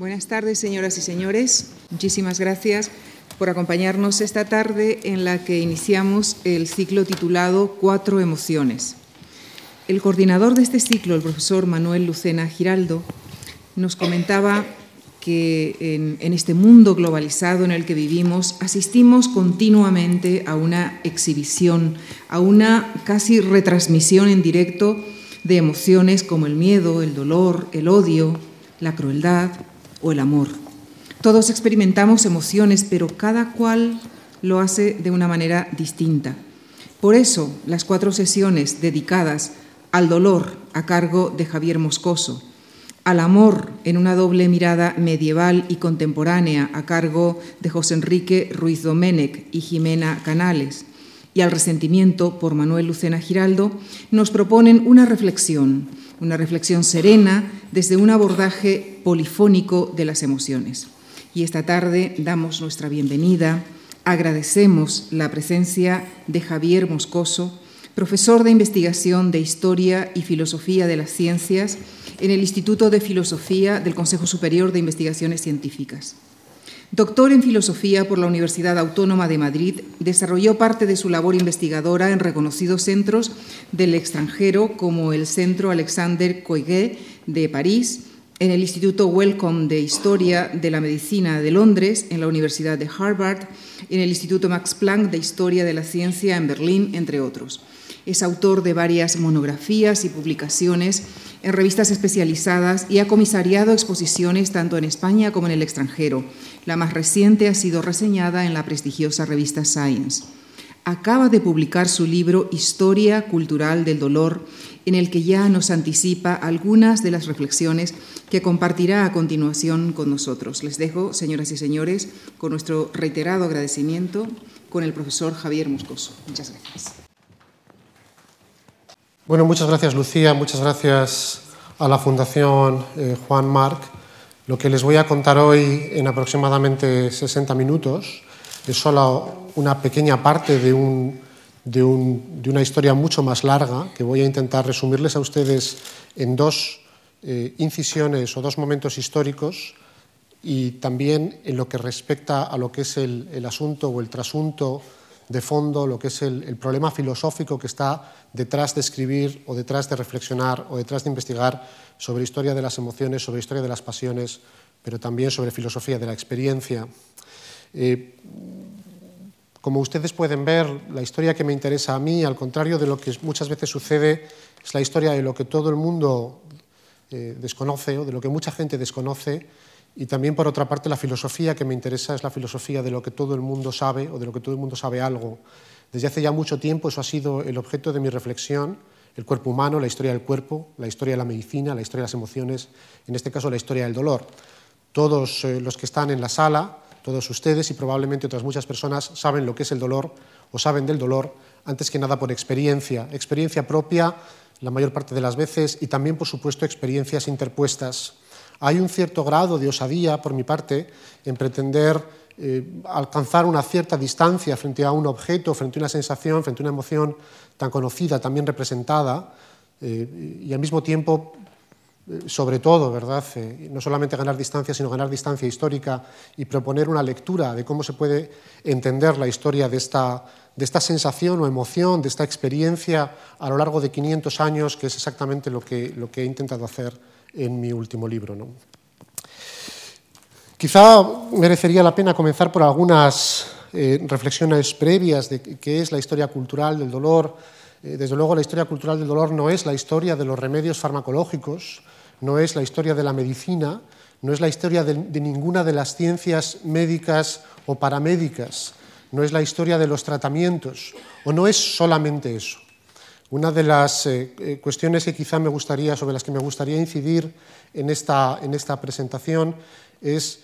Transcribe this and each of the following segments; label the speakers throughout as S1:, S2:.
S1: Buenas tardes, señoras y señores. Muchísimas gracias por acompañarnos esta tarde en la que iniciamos el ciclo titulado Cuatro emociones. El coordinador de este ciclo, el profesor Manuel Lucena Giraldo, nos comentaba que en, este mundo globalizado en el que vivimos asistimos continuamente a una exhibición, a una casi retransmisión en directo de emociones como el miedo, el dolor, el odio, la crueldad, o el amor. Todos experimentamos emociones, pero cada cual lo hace de una manera distinta. Por eso, las cuatro sesiones dedicadas al dolor a cargo de Javier Moscoso, al amor en una doble mirada medieval y contemporánea a cargo de José Enrique Ruiz Domenech y Jimena Canales, y al resentimiento por Manuel Lucena Giraldo, nos proponen una reflexión una reflexión serena desde un abordaje polifónico de las emociones. Y esta tarde damos nuestra bienvenida, agradecemos la presencia de Javier Moscoso, profesor de investigación de Historia y Filosofía de las Ciencias en el Instituto de Filosofía del Consejo Superior de Investigaciones Científicas. Doctor en Filosofía por la Universidad Autónoma de Madrid, desarrolló parte de su labor investigadora en reconocidos centros del extranjero como el Centro Alexander Coiguet de París, en el Instituto Wellcome de Historia de la Medicina de Londres, en la Universidad de Harvard, en el Instituto Max Planck de Historia de la Ciencia en Berlín, entre otros. Es autor de varias monografías y publicaciones en revistas especializadas y ha comisariado exposiciones tanto en España como en el extranjero. La más reciente ha sido reseñada en la prestigiosa revista Science. Acaba de publicar su libro Historia Cultural del Dolor, en el que ya nos anticipa algunas de las reflexiones que compartirá a continuación con nosotros. Les dejo, señoras y señores, con nuestro reiterado agradecimiento con el profesor Javier Moscoso. Muchas gracias.
S2: Bueno, muchas gracias Lucía, muchas gracias a la Fundación eh, Juan Marc. Lo que les voy a contar hoy en aproximadamente 60 minutos es solo una pequeña parte de, un, de, un, de una historia mucho más larga que voy a intentar resumirles a ustedes en dos eh, incisiones o dos momentos históricos y también en lo que respecta a lo que es el asunto o el trasunto de fondo lo que es el, problema filosófico que está detrás de escribir o detrás de reflexionar o detrás de investigar sobre historia de las emociones, sobre historia de las pasiones, pero también sobre filosofía de la experiencia. Eh, como ustedes pueden ver, la historia que me interesa a mí, al contrario de lo que muchas veces sucede, es la historia de lo que todo el mundo eh, desconoce o de lo que mucha gente desconoce y también, por otra parte, la filosofía que me interesa es la filosofía de lo que todo el mundo sabe o de lo que todo el mundo sabe algo. Desde hace ya mucho tiempo eso ha sido el objeto de mi reflexión, el cuerpo humano, la historia del cuerpo, la historia de la medicina, la historia de las emociones, en este caso la historia del dolor. Todos eh, los que están en la sala, todos ustedes y probablemente otras muchas personas saben lo que es el dolor o saben del dolor, antes que nada por experiencia, experiencia propia la mayor parte de las veces y también, por supuesto, experiencias interpuestas hay un cierto grado de osadía, por mi parte, en pretender eh, alcanzar una cierta distancia frente a un objeto, frente a una sensación, frente a una emoción tan conocida, también representada, eh, y al mismo tiempo, eh, sobre todo, ¿verdad? No solamente ganar distancia, sino ganar distancia histórica y proponer una lectura de cómo se puede entender la historia de esta, de esta sensación o emoción, de esta experiencia a lo largo de 500 años, que es exactamente lo que he intentado hacer en mi último libro. ¿no? Quizá merecería la pena comenzar por algunas eh, reflexiones previas de qué es la historia cultural del dolor. Eh, desde luego, la historia cultural del dolor no es la historia de los remedios farmacológicos, no es la historia de la medicina, no es la historia de, de ninguna de las ciencias médicas o paramédicas, no es la historia de los tratamientos, o no es solamente eso. Una de las eh, eh, cuestiones que quizá me gustaría, sobre las que me gustaría incidir en esta, en esta presentación es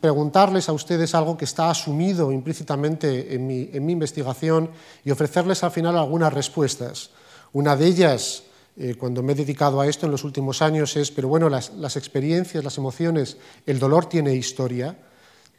S2: preguntarles a ustedes algo que está asumido implícitamente en mi, en mi investigación y ofrecerles al final algunas respuestas. Una de ellas, eh, cuando me he dedicado a esto en los últimos años, es, pero bueno, las, las experiencias, las emociones, el dolor tiene historia.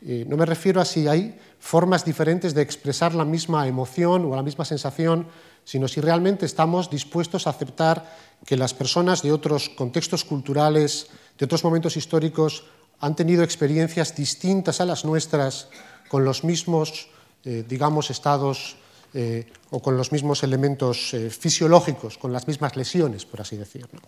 S2: Eh, no me refiero a si hay formas diferentes de expresar la misma emoción o la misma sensación sino si realmente estamos dispuestos a aceptar que las personas de otros contextos culturales, de otros momentos históricos, han tenido experiencias distintas a las nuestras con los mismos, eh, digamos, estados eh, o con los mismos elementos eh, fisiológicos, con las mismas lesiones, por así decirlo.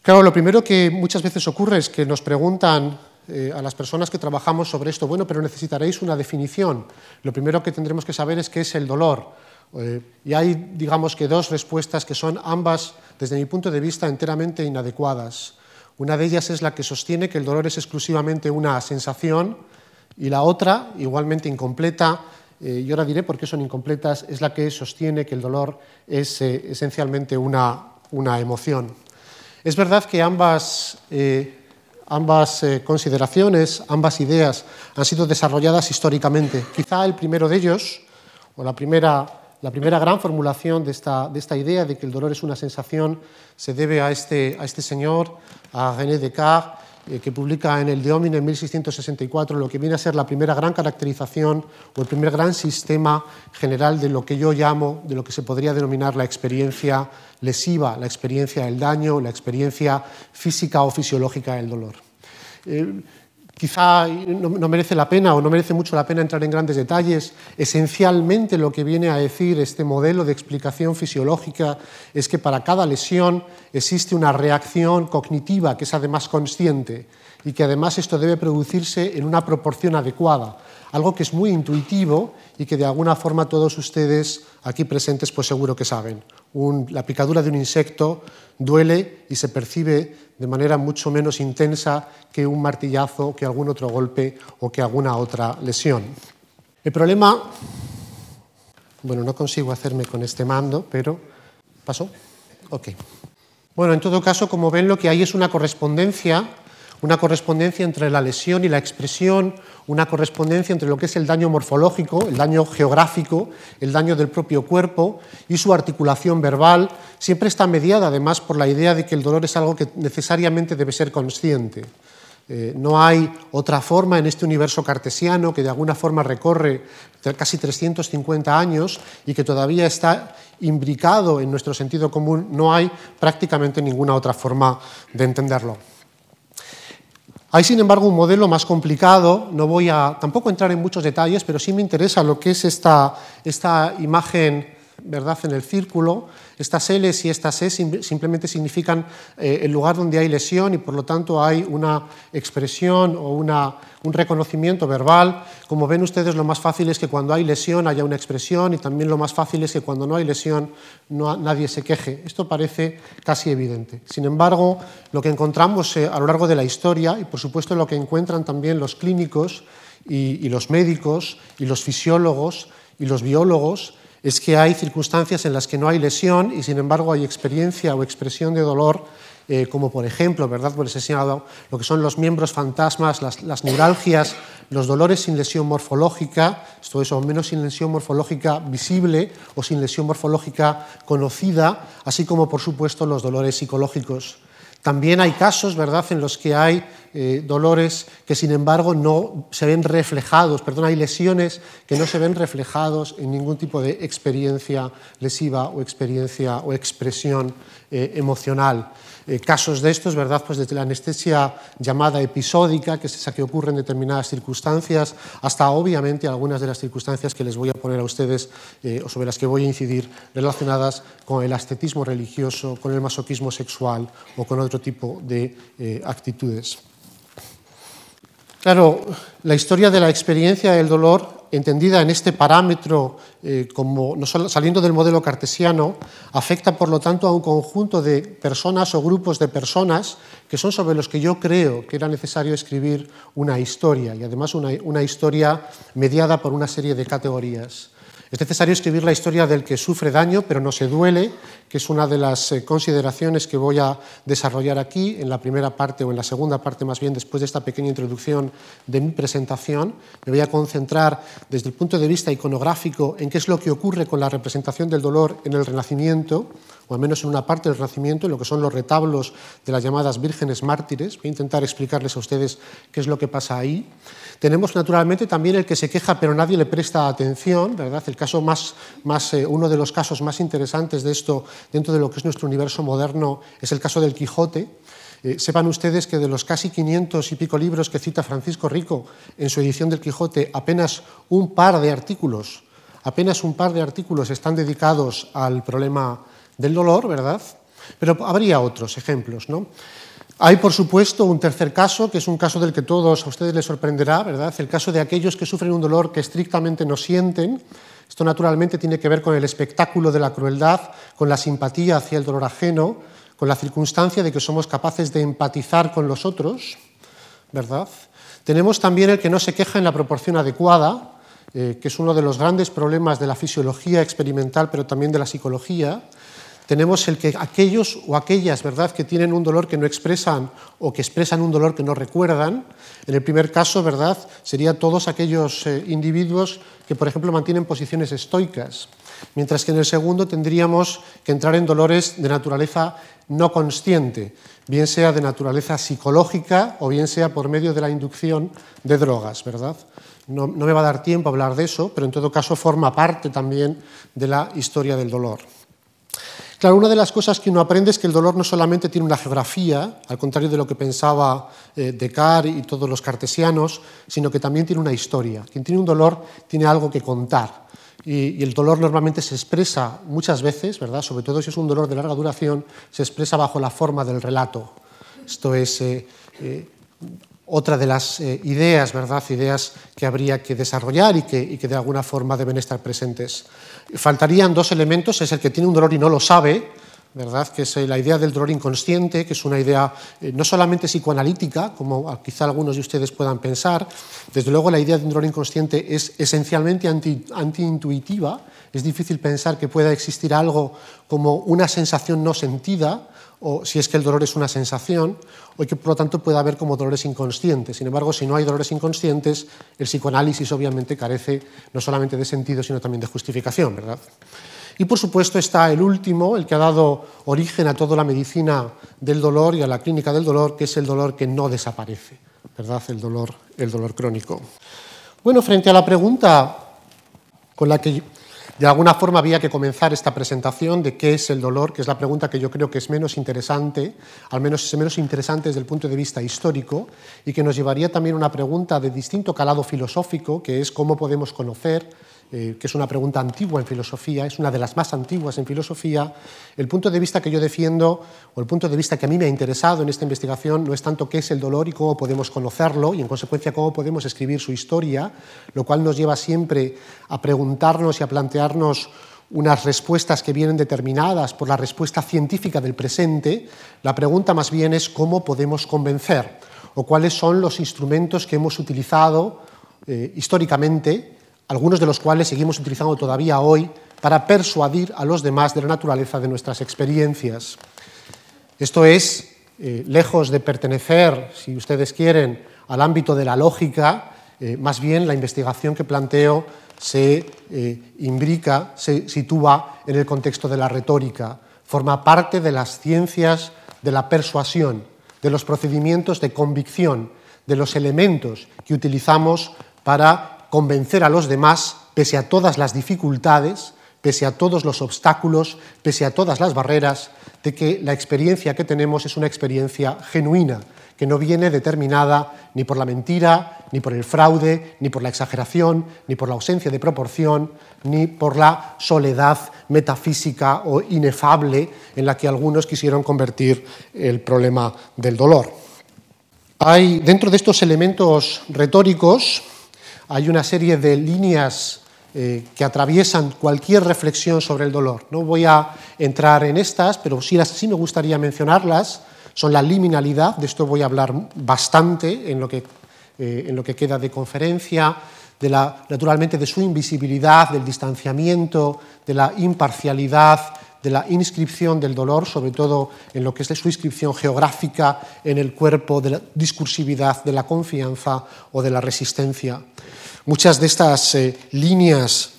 S2: Claro, lo primero que muchas veces ocurre es que nos preguntan a las personas que trabajamos sobre esto, bueno, pero necesitaréis una definición. Lo primero que tendremos que saber es qué es el dolor. Y hay, digamos que, dos respuestas que son ambas, desde mi punto de vista, enteramente inadecuadas. Una de ellas es la que sostiene que el dolor es exclusivamente una sensación y la otra, igualmente incompleta, eh, y ahora diré por qué son incompletas, es la que sostiene que el dolor es eh, esencialmente una, emoción. Es verdad que ambas, eh, ambas consideraciones, ambas ideas han sido desarrolladas históricamente. Quizá el primero de ellos, o la primera la primera gran formulación de esta, idea de que el dolor es una sensación se debe a este, a este señor, a René Descartes, eh, que publica en el De Homine en 1664 lo que viene a ser la primera gran caracterización o el primer gran sistema general de lo que yo llamo, de lo que se podría denominar la experiencia lesiva, la experiencia del daño, la experiencia física o fisiológica del dolor. Eh, Quizá no, merece la pena o no merece mucho la pena entrar en grandes detalles. Esencialmente lo que viene a decir este modelo de explicación fisiológica es que para cada lesión existe una reacción cognitiva que es además consciente y que además esto debe producirse en una proporción adecuada, algo que es muy intuitivo y que de alguna forma todos ustedes aquí presentes pues seguro que saben la picadura de un insecto duele y se percibe de manera mucho menos intensa que un martillazo, que algún otro golpe o que alguna otra lesión. El problema, bueno, no consigo hacerme con este mando, pero ¿pasó? Ok. Bueno, en todo caso, como ven, lo que hay es una correspondencia una correspondencia entre la lesión y la expresión, una correspondencia entre lo que es el daño morfológico, el daño geográfico, el daño del propio cuerpo y su articulación verbal, siempre está mediada además por la idea de que el dolor es algo que necesariamente debe ser consciente. Eh, no hay otra forma en este universo cartesiano que de alguna forma recorre casi 350 años y que todavía está imbricado en nuestro sentido común, no hay prácticamente ninguna otra forma de entenderlo. Hay, sin embargo, un modelo más complicado, no voy a tampoco entrar en muchos detalles, pero sí me interesa lo que es esta, esta imagen ¿verdad? en el círculo, estas Ls y estas E simplemente significan eh, el lugar donde hay lesión y por lo tanto hay una expresión o un reconocimiento verbal. Como ven ustedes, lo más fácil es que cuando hay lesión haya una expresión y también lo más fácil es que cuando no hay lesión no, nadie se queje. Esto parece casi evidente. Sin embargo, lo que encontramos eh, a lo largo de la historia y por supuesto lo que encuentran también los clínicos y los médicos y los fisiólogos y los biólogos es que hay circunstancias en las que no hay lesión y sin embargo hay experiencia o expresión de dolor, eh, como por ejemplo, ¿verdad? He señalado lo que son los miembros fantasmas, las, neuralgias, los dolores sin lesión morfológica, esto es, o menos sin lesión morfológica visible o sin lesión morfológica conocida, así como por supuesto los dolores psicológicos. También hay casos, ¿verdad?, en los que hay eh, dolores que, sin embargo, no se ven reflejados, perdón, hay lesiones que no se ven reflejados en ningún tipo de experiencia lesiva o experiencia o expresión eh, emocional. Eh, casos de estos, ¿verdad? Pues desde la anestesia llamada episódica, que es esa que ocurre en determinadas circunstancias, hasta obviamente algunas de las circunstancias que les voy a poner a ustedes o sobre las que voy a incidir relacionadas con el ascetismo religioso, con el masoquismo sexual o con otro tipo de actitudes. Claro, la historia de la experiencia del dolor entendida en este parámetro, eh, como saliendo del modelo cartesiano, afecta por lo tanto a un conjunto de personas o grupos de personas que son sobre los que yo creo que era necesario escribir una historia y además una historia mediada por una serie de categorías. Es necesario escribir la historia del que sufre daño pero no se duele, que es una de las eh, consideraciones que voy a desarrollar aquí en la primera parte o en la segunda parte más bien después de esta pequeña introducción de mi presentación. Me voy a concentrar desde el punto de vista iconográfico en qué es lo que ocurre con la representación del dolor en el Renacimiento, o al menos en una parte del Renacimiento, en lo que son los retablos de las llamadas vírgenes mártires. Voy a intentar explicarles a ustedes qué es lo que pasa ahí. Tenemos naturalmente también el que se queja pero nadie le presta atención, ¿verdad? El caso más, más eh, uno de los casos más interesantes de esto dentro de lo que es nuestro universo moderno es el caso del Quijote. Eh, sepan ustedes que de los casi 500 y pico libros que cita Francisco Rico en su edición del Quijote, apenas un par de artículos, apenas un par de artículos están dedicados al problema del dolor, ¿verdad? Pero habría otros ejemplos, ¿no? Hay, por supuesto, un tercer caso, que es un caso del que todos a ustedes les sorprenderá, ¿verdad? El caso de aquellos que sufren un dolor que estrictamente no sienten. Esto naturalmente tiene que ver con el espectáculo de la crueldad, con la simpatía hacia el dolor ajeno, con la circunstancia de que somos capaces de empatizar con los otros, ¿verdad? Tenemos también el que no se queja en la proporción adecuada, eh, que es uno de los grandes problemas de la fisiología experimental, pero también de la psicología tenemos el que aquellos o aquellas, ¿verdad?, que tienen un dolor que no expresan o que expresan un dolor que no recuerdan. En el primer caso, ¿verdad?, sería todos aquellos eh, individuos que, por ejemplo, mantienen posiciones estoicas, mientras que en el segundo tendríamos que entrar en dolores de naturaleza no consciente, bien sea de naturaleza psicológica o bien sea por medio de la inducción de drogas, ¿verdad? no me va a dar tiempo a hablar de eso, pero en todo caso forma parte también de la historia del dolor. Claro, una de las cosas que uno aprende es que el dolor no solamente tiene una geografía, al contrario de lo que pensaba eh, Descartes y todos los cartesianos, sino que también tiene una historia. Quien tiene un dolor tiene algo que contar. Y, el dolor normalmente se expresa muchas veces, ¿verdad? Sobre todo si es un dolor de larga duración, se expresa bajo la forma del relato. Esto es eh, eh, otra de las ideas, ¿verdad? Ideas que habría que desarrollar y que, y que de alguna forma deben estar presentes. Faltarían dos elementos, es el que tiene un dolor y no lo sabe, ¿verdad? que es eh, la idea del dolor inconsciente, que es una idea eh, no solamente psicoanalítica, como quizá algunos de ustedes puedan pensar, desde luego la idea de un dolor inconsciente es esencialmente anti-intuitiva, es difícil pensar que pueda existir algo como una sensación no sentida, o si es que el dolor es una sensación, o que por lo tanto pueda haber como dolores inconscientes. Sin embargo, si no hay dolores inconscientes, el psicoanálisis obviamente carece no solamente de sentido, sino también de justificación, ¿verdad? Y por supuesto está el último, el que ha dado origen a toda la medicina del dolor y a la clínica del dolor, que es el dolor que no desaparece, ¿verdad? El dolor, el dolor crónico. Bueno, frente a la pregunta con la que de alguna forma había que comenzar esta presentación de qué es el dolor, que es la pregunta que yo creo que es menos interesante, al menos es menos interesante desde el punto de vista histórico, y que nos llevaría también a una pregunta de distinto calado filosófico, que es cómo podemos conocer eh, que es una pregunta antigua en filosofía, es una de las más antiguas en filosofía, el punto de vista que yo defiendo, o el punto de vista que a mí me ha interesado en esta investigación, no es tanto qué es el dolor y cómo podemos conocerlo, y en consecuencia cómo podemos escribir su historia, lo cual nos lleva siempre a preguntarnos y a plantearnos unas respuestas que vienen determinadas por la respuesta científica del presente, la pregunta más bien es cómo podemos convencer o cuáles son los instrumentos que hemos utilizado eh, históricamente algunos de los cuales seguimos utilizando todavía hoy para persuadir a los demás de la naturaleza de nuestras experiencias. Esto es, eh, lejos de pertenecer, si ustedes quieren, al ámbito de la lógica, eh, más bien la investigación que planteo se eh, imbrica, se sitúa en el contexto de la retórica, forma parte de las ciencias de la persuasión, de los procedimientos de convicción, de los elementos que utilizamos para convencer a los demás, pese a todas las dificultades, pese a todos los obstáculos, pese a todas las barreras, de que la experiencia que tenemos es una experiencia genuina, que no viene determinada ni por la mentira, ni por el fraude, ni por la exageración, ni por la ausencia de proporción, ni por la soledad metafísica o inefable en la que algunos quisieron convertir el problema del dolor. Hay dentro de estos elementos retóricos hay una serie de líneas eh, que atraviesan cualquier reflexión sobre el dolor. No voy a entrar en estas, pero sí, sí me gustaría mencionarlas. Son la liminalidad, de esto voy a hablar bastante en lo que, eh, en lo que queda de conferencia, naturalmente de su invisibilidad, del distanciamiento, de la imparcialidad, de la inscripción del dolor, sobre todo en lo que es su inscripción geográfica en el cuerpo, de la discursividad, de la confianza o de la resistencia. Muchas de estas eh, líneas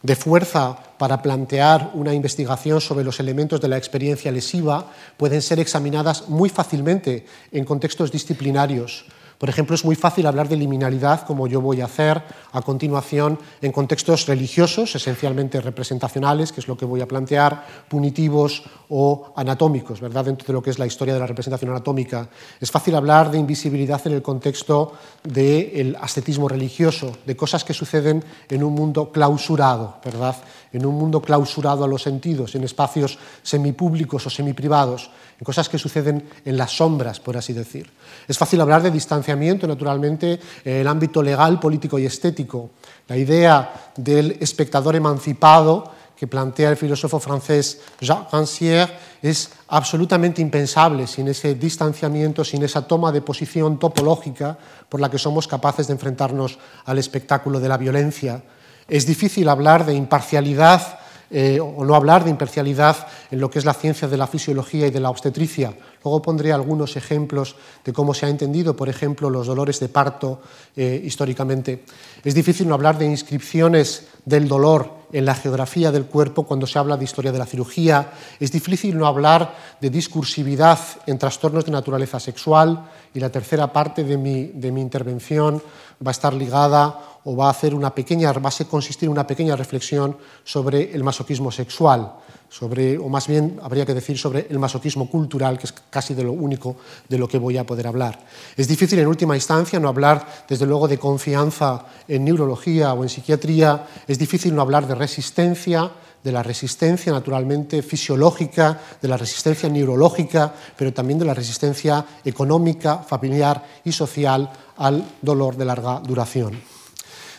S2: de fuerza para plantear una investigación sobre los elementos de la experiencia lesiva pueden ser examinadas muy fácilmente en contextos disciplinarios. Por ejemplo, es muy fácil hablar de liminalidad, como yo voy a hacer a continuación, en contextos religiosos, esencialmente representacionales, que es lo que voy a plantear, punitivos o anatómicos, ¿verdad? dentro de lo que es la historia de la representación anatómica. Es fácil hablar de invisibilidad en el contexto del ascetismo religioso, de cosas que suceden en un mundo clausurado, ¿verdad? en un mundo clausurado a los sentidos, en espacios semipúblicos o semiprivados, en cosas que suceden en las sombras, por así decir. Es fácil hablar de distanciamiento, naturalmente, en el ámbito legal, político y estético. La idea del espectador emancipado que plantea el filósofo francés Jacques Rancière es absolutamente impensable sin ese distanciamiento, sin esa toma de posición topológica por la que somos capaces de enfrentarnos al espectáculo de la violencia. Es difícil hablar de imparcialidad eh, o no hablar de imparcialidad en lo que es la ciencia de la fisiología y de la obstetricia. Luego pondré algunos ejemplos de cómo se ha entendido, por ejemplo, los dolores de parto eh, históricamente. Es difícil no hablar de inscripciones del dolor en la geografía del cuerpo cuando se habla de historia de la cirugía. Es difícil no hablar de discursividad en trastornos de naturaleza sexual. Y la tercera parte de mi, de mi intervención va a estar ligada o va a hacer una pequeña, va a consistir en una pequeña reflexión sobre el masoquismo sexual, sobre, o más bien habría que decir sobre el masoquismo cultural, que es casi de lo único de lo que voy a poder hablar. Es difícil en última instancia no hablar, desde luego, de confianza en neurología o en psiquiatría, es difícil no hablar de resistencia, de la resistencia naturalmente fisiológica, de la resistencia neurológica, pero también de la resistencia económica, familiar y social al dolor de larga duración.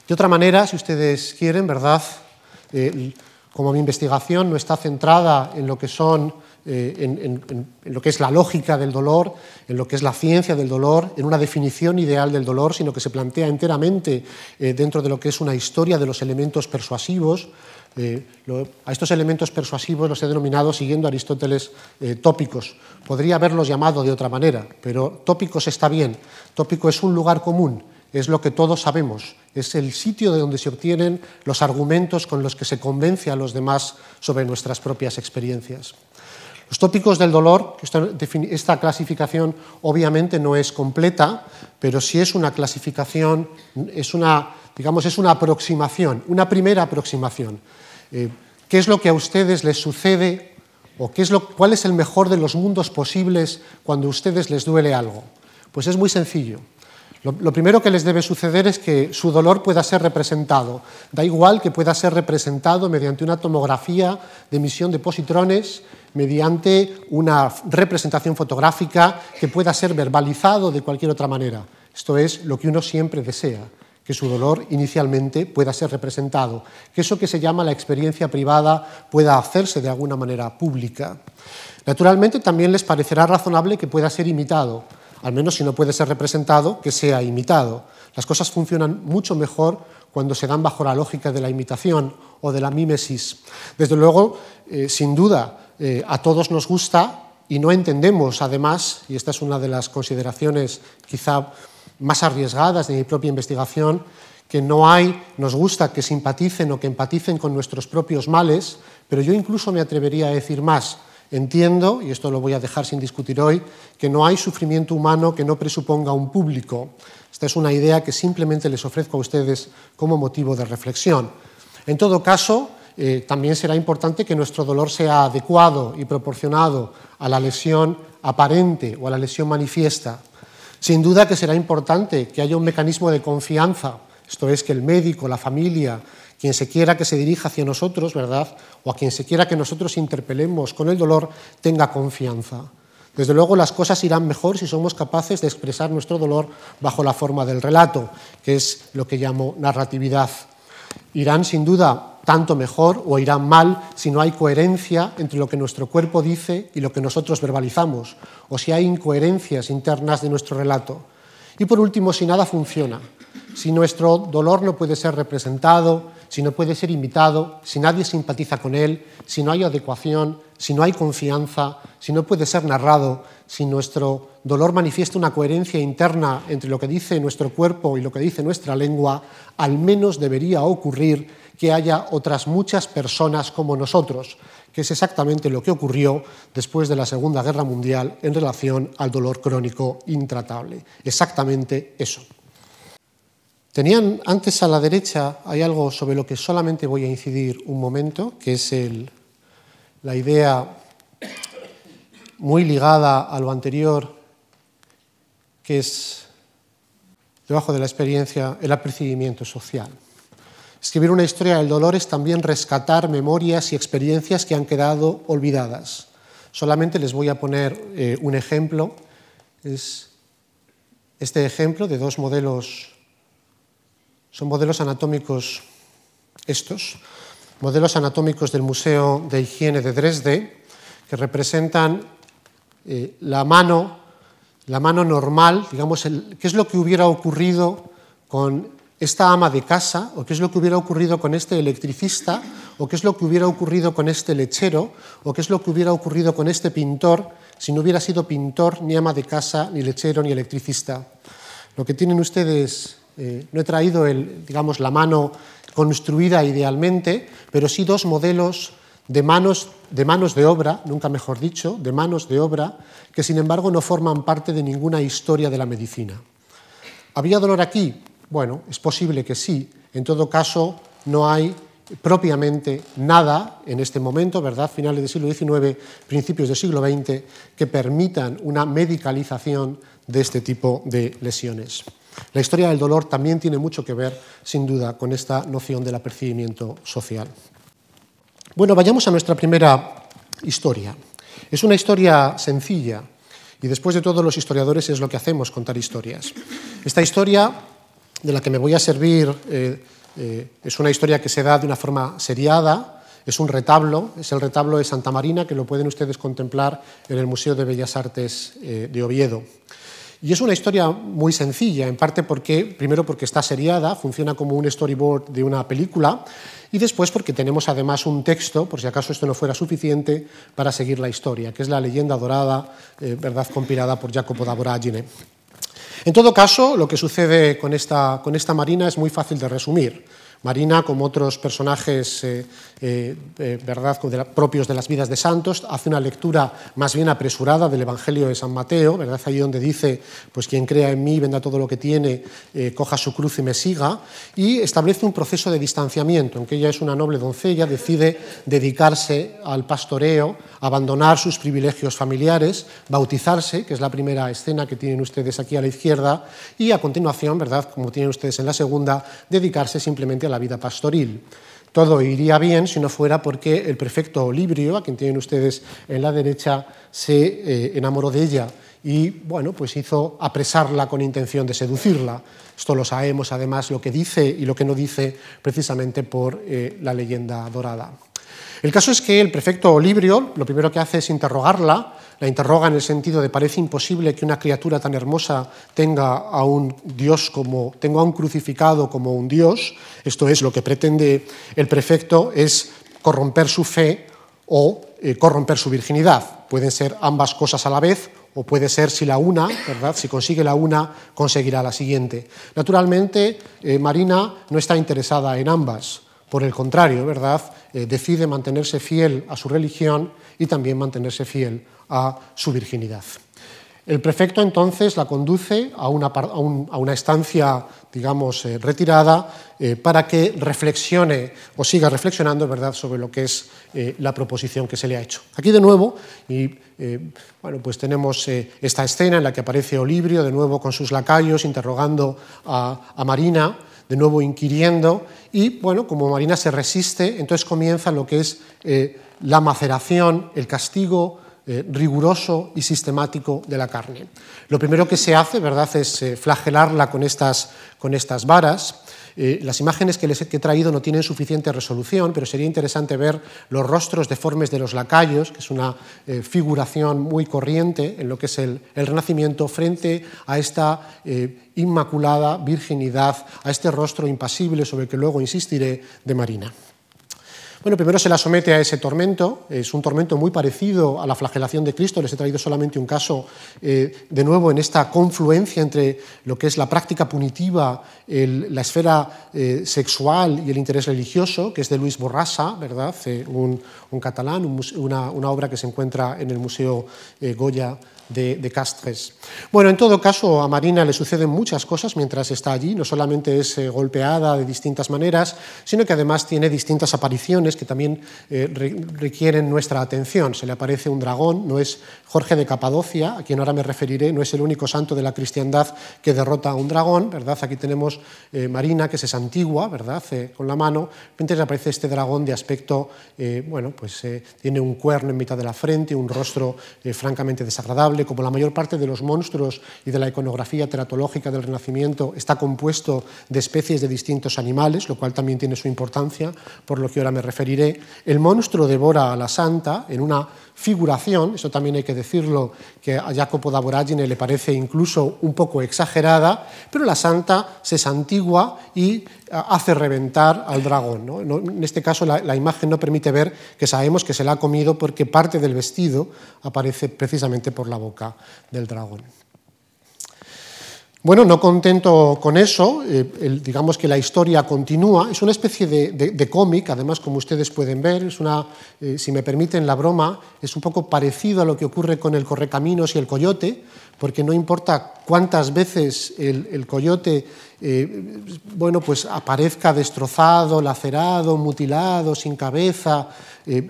S2: De otra manera, si ustedes quieren, ¿verdad? Eh, como mi investigación no está centrada en lo que son eh, lo que es la lógica del dolor, en lo que es la ciencia del dolor, en una definición ideal del dolor, sino que se plantea enteramente eh, dentro de lo que es una historia de los elementos persuasivos. a estos elementos persuasivos los he denominado, siguiendo Aristóteles, tópicos. Podría haberlos llamado de otra manera, pero tópicos está bien. Tópico es un lugar común es lo que todos sabemos, es el sitio de donde se obtienen los argumentos con los que se convence a los demás sobre nuestras propias experiencias. Los tópicos del dolor, esta clasificación obviamente no es completa, pero sí es una clasificación, es una, digamos, es una aproximación, una primera aproximación. Eh, ¿Qué es lo que a ustedes les sucede o qué es lo, cuál es el mejor de los mundos posibles cuando a ustedes les duele algo? Pues es muy sencillo. Lo, primero que les debe suceder es que su dolor pueda ser representado. Da igual que pueda ser representado mediante una tomografía de emisión de positrones, mediante una representación fotográfica que pueda ser verbalizado de cualquier otra manera. Esto es lo que uno siempre desea, que su dolor inicialmente pueda ser representado, que eso que se llama la experiencia privada pueda hacerse de alguna manera pública. Naturalmente también les parecerá razonable que pueda ser imitado al menos si no puede ser representado, que sea imitado. Las cosas funcionan mucho mejor cuando se dan bajo la lógica de la imitación o de la mímesis. Desde luego, eh, sin duda, eh, a todos nos gusta y no entendemos, además, y esta es una de las consideraciones quizá más arriesgadas de mi propia investigación, que no hay, nos gusta que simpaticen o que empaticen con nuestros propios males, pero yo incluso me atrevería a decir más, Entiendo, y esto lo voy a dejar sin discutir hoy, que no hay sufrimiento humano que no presuponga un público. Esta es una idea que simplemente les ofrezco a ustedes como motivo de reflexión. En todo caso, eh, también será importante que nuestro dolor sea adecuado y proporcionado a la lesión aparente o a la lesión manifiesta. Sin duda que será importante que haya un mecanismo de confianza, esto es, que el médico, la familia, quien se quiera que se dirija hacia nosotros, ¿verdad? O a quien se quiera que nosotros interpelemos con el dolor, tenga confianza. Desde luego las cosas irán mejor si somos capaces de expresar nuestro dolor bajo la forma del relato, que es lo que llamo narratividad. Irán sin duda tanto mejor o irán mal si no hay coherencia entre lo que nuestro cuerpo dice y lo que nosotros verbalizamos, o si hay incoherencias internas de nuestro relato. Y por último, si nada funciona, si nuestro dolor no puede ser representado, si no puede ser imitado, si nadie simpatiza con él, si no hay adecuación, si no hay confianza, si no puede ser narrado, si nuestro dolor manifiesta una coherencia interna entre lo que dice nuestro cuerpo y lo que dice nuestra lengua, al menos debería ocurrir que haya otras muchas personas como nosotros, que es exactamente lo que ocurrió después de la Segunda Guerra Mundial en relación al dolor crónico intratable. Exactamente eso. Tenían antes a la derecha, hay algo sobre lo que solamente voy a incidir un momento, que es la idea muy ligada a lo anterior, que es debajo de la experiencia el apercibimiento social. Escribir una historia del dolor es también rescatar memorias y experiencias que han quedado olvidadas. Solamente les voy a poner eh, un ejemplo. Es este ejemplo de dos modelos, son modelos anatómicos estos, modelos anatómicos del Museo de Higiene de Dresde, que representan eh, la mano, la mano normal, digamos, qué es lo que hubiera ocurrido con esta ama de casa, o qué es lo que hubiera ocurrido con este electricista, o qué es lo que hubiera ocurrido con este lechero, o qué es lo que hubiera ocurrido con este pintor si no hubiera sido pintor, ni ama de casa, ni lechero, ni electricista. Lo que tienen ustedes, eh, no he traído el, digamos, la mano construida idealmente, pero sí dos modelos de manos, de manos de obra, nunca mejor dicho, de manos de obra, que sin embargo no forman parte de ninguna historia de la medicina. ¿Había dolor aquí? Bueno, es posible que sí. En todo caso, no hay propiamente nada en este momento, ¿verdad? Finales del siglo XIX, principios del siglo XX, que permitan una medicalización de este tipo de lesiones. La historia del dolor también tiene mucho que ver, sin duda, con esta noción del apercibimiento social. Bueno, vayamos a nuestra primera historia. Es una historia sencilla y después de todos los historiadores es lo que hacemos, contar historias. Esta historia de la que me voy a servir eh, eh, es una historia que se da de una forma seriada, es un retablo, es el retablo de Santa Marina, que lo pueden ustedes contemplar en el Museo de Bellas Artes eh, de Oviedo. Y es una historia muy sencilla, en parte porque, primero porque está seriada, funciona como un storyboard de una película, y después porque tenemos además un texto, por si acaso esto no fuera suficiente, para seguir la historia, que es la leyenda dorada, verdad compilada por Jacopo da Voragine. En todo caso, lo que sucede con esta, con esta Marina es muy fácil de resumir. Marina, como otros personajes eh, eh, eh, verdad, propios de las vidas de santos, hace una lectura más bien apresurada del Evangelio de San Mateo, ¿verdad? ahí donde dice, pues quien crea en mí, venda todo lo que tiene, coja su cruz y me siga, y establece un proceso de distanciamiento, aunque ella es una noble doncella, decide dedicarse al pastoreo, abandonar sus privilegios familiares, bautizarse, que es la primera escena que tienen ustedes aquí a la izquierda, y a continuación, ¿verdad? como tienen ustedes en la segunda, dedicarse simplemente a la vida pastoril. Todo iría bien si no fuera porque el prefecto Olibrio, a quien tienen ustedes en la derecha, se eh, enamoró de ella y bueno, pues hizo apresarla con intención de seducirla. Esto lo sabemos además lo que dice y lo que no dice precisamente por eh, la leyenda dorada. El caso es que el prefecto Olibrio lo primero que hace es interrogarla, la interroga en el sentido de parece imposible que una criatura tan hermosa tenga a un Dios como tenga a un crucificado como un Dios. Esto es lo que pretende el prefecto es corromper su fe o eh, corromper su virginidad. Pueden ser ambas cosas a la vez o puede ser si la una, ¿verdad? Si consigue la una, conseguirá la siguiente. Naturalmente, eh, Marina no está interesada en ambas. Por el contrario, ¿verdad? Eh, decide mantenerse fiel a su religión y también mantenerse fiel a su virginidad. El prefecto entonces la conduce a una, estancia, digamos, eh, retirada eh, para que reflexione o siga reflexionando, ¿verdad?, sobre lo que es la proposición que se le ha hecho. Aquí de nuevo, y bueno, pues tenemos esta escena en la que aparece Olibrio de nuevo con sus lacayos interrogando a Marina de nuevo inquiriendo y, bueno, como Marina se resiste, entonces comienza lo que es eh, la maceración, el castigo eh, riguroso y sistemático de la carne. Lo primero que se hace, ¿verdad?, es eh, flagelarla con estas, con estas varas eh, las imágenes que les he traído no tienen suficiente resolución, pero sería interesante ver los rostros deformes de los lacayos, que es una eh, figuración muy corriente en lo que es el, Renacimiento, frente a esta eh, inmaculada virginidad, a este rostro impasible sobre el que luego insistiré de Marina. Bueno, primero se la somete a ese tormento, es un tormento muy parecido a la flagelación de Cristo, les he traído solamente un caso eh, de nuevo en esta confluencia entre lo que es la práctica punitiva, la esfera eh, sexual y el interés religioso, que es de Luis Borrasa, ¿verdad? Eh, un, catalán, una, una, obra que se encuentra en el Museo Goya de, Castres. Bueno, en todo caso, a Marina le suceden muchas cosas mientras está allí, no solamente es eh, golpeada de distintas maneras, sino que además tiene distintas apariciones que también eh, requieren nuestra atención. Se le aparece un dragón, no es Jorge de Capadocia, a quien ahora me referiré, no es el único santo de la cristiandad que derrota a un dragón, ¿verdad? Aquí tenemos eh, Marina, que es antigua, ¿verdad? con la mano, mientras aparece este dragón de aspecto, bueno, pues tiene un cuerno en mitad de la frente, un rostro francamente desagradable, como la mayor parte de los monstruos y de la iconografía teratológica del Renacimiento está compuesto de especies de distintos animales, lo cual también tiene su importancia, por lo que ahora me referiré, el monstruo devora a la santa en una figuración, eso también hay que decirlo, que a Jacopo da Voragine le parece incluso un poco exagerada, pero la santa se santigua y hace reventar al dragón. En este caso la, la, imagen no permite ver que sabemos que se la ha comido porque parte del vestido aparece precisamente por la boca del dragón. Bueno, no contento con eso, eh, digamos que la historia continúa, es una especie de, cómic, además como ustedes pueden ver, es una, eh, si me permiten la broma, es un poco parecido a lo que ocurre con el correcaminos y el coyote, porque no importa cuántas veces el, coyote eh, bueno, pues aparezca destrozado, lacerado, mutilado, sin cabeza,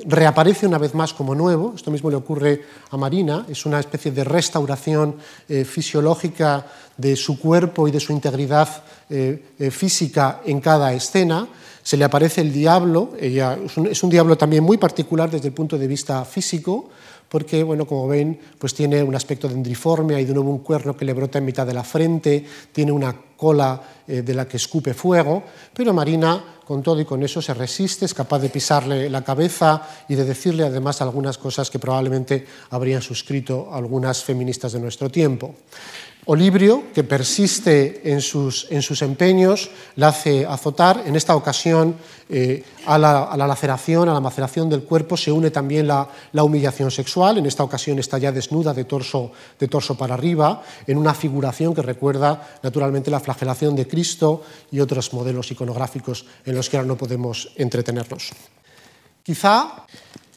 S2: reaparece una vez más como nuevo, esto mismo le ocurre a Marina, es una especie de restauración fisiológica de su cuerpo y de su integridad eh, eh, física en cada escena. Se le aparece el diablo, ella es un, diablo también muy particular desde el punto de vista físico, porque, bueno, como ven, pues tiene un aspecto dendriforme, hay de nuevo un cuerno que le brota en mitad de la frente, tiene una cola eh, de la que escupe fuego, pero Marina, con todo y con eso, se resiste, es capaz de pisarle la cabeza y de decirle además algunas cosas que probablemente habrían suscrito algunas feministas de nuestro tiempo. Olibrio, que persiste en sus, empeños, la hace azotar. En esta ocasión, eh, a, la, laceración, a la maceración del cuerpo, se une también la, humillación sexual. En esta ocasión está ya desnuda de torso, de torso para arriba, en una figuración que recuerda naturalmente la flagelación de Cristo y otros modelos iconográficos en los que ahora no podemos entretenernos. Quizá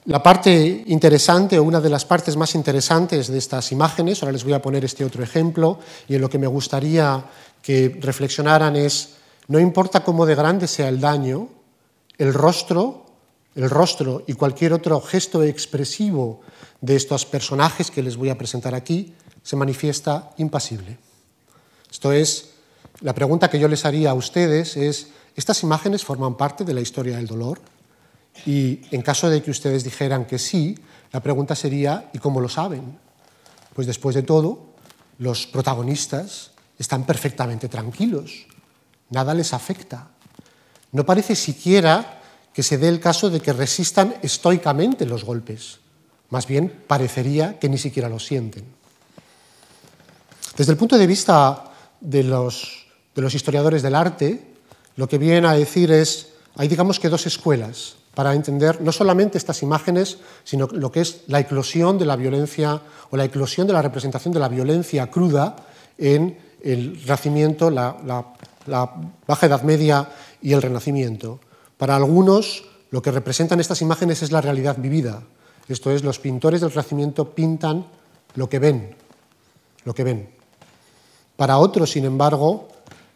S2: la parte interesante o una de las partes más interesantes de estas imágenes, ahora les voy a poner este otro ejemplo, y en lo que me gustaría que reflexionaran es, no importa cómo de grande sea el daño, el rostro, el rostro y cualquier otro gesto expresivo de estos personajes que les voy a presentar aquí se manifiesta impasible. Esto es, la pregunta que yo les haría a ustedes es, ¿estas imágenes forman parte de la historia del dolor? Y en caso de que ustedes dijeran que sí, la pregunta sería, ¿y cómo lo saben? Pues después de todo, los protagonistas están perfectamente tranquilos, nada les afecta. No parece siquiera que se dé el caso de que resistan estoicamente los golpes, más bien parecería que ni siquiera lo sienten. Desde el punto de vista de los, historiadores del arte, lo que vienen a decir es, hay digamos que dos escuelas para entender no solamente estas imágenes, sino lo que es la eclosión de la violencia o la eclosión de la representación de la violencia cruda en el Renacimiento, la, Baja Edad Media y el Renacimiento. Para algunos, lo que representan estas imágenes es la realidad vivida. Esto es, los pintores del Renacimiento pintan lo que ven, lo que ven. Para otros, sin embargo,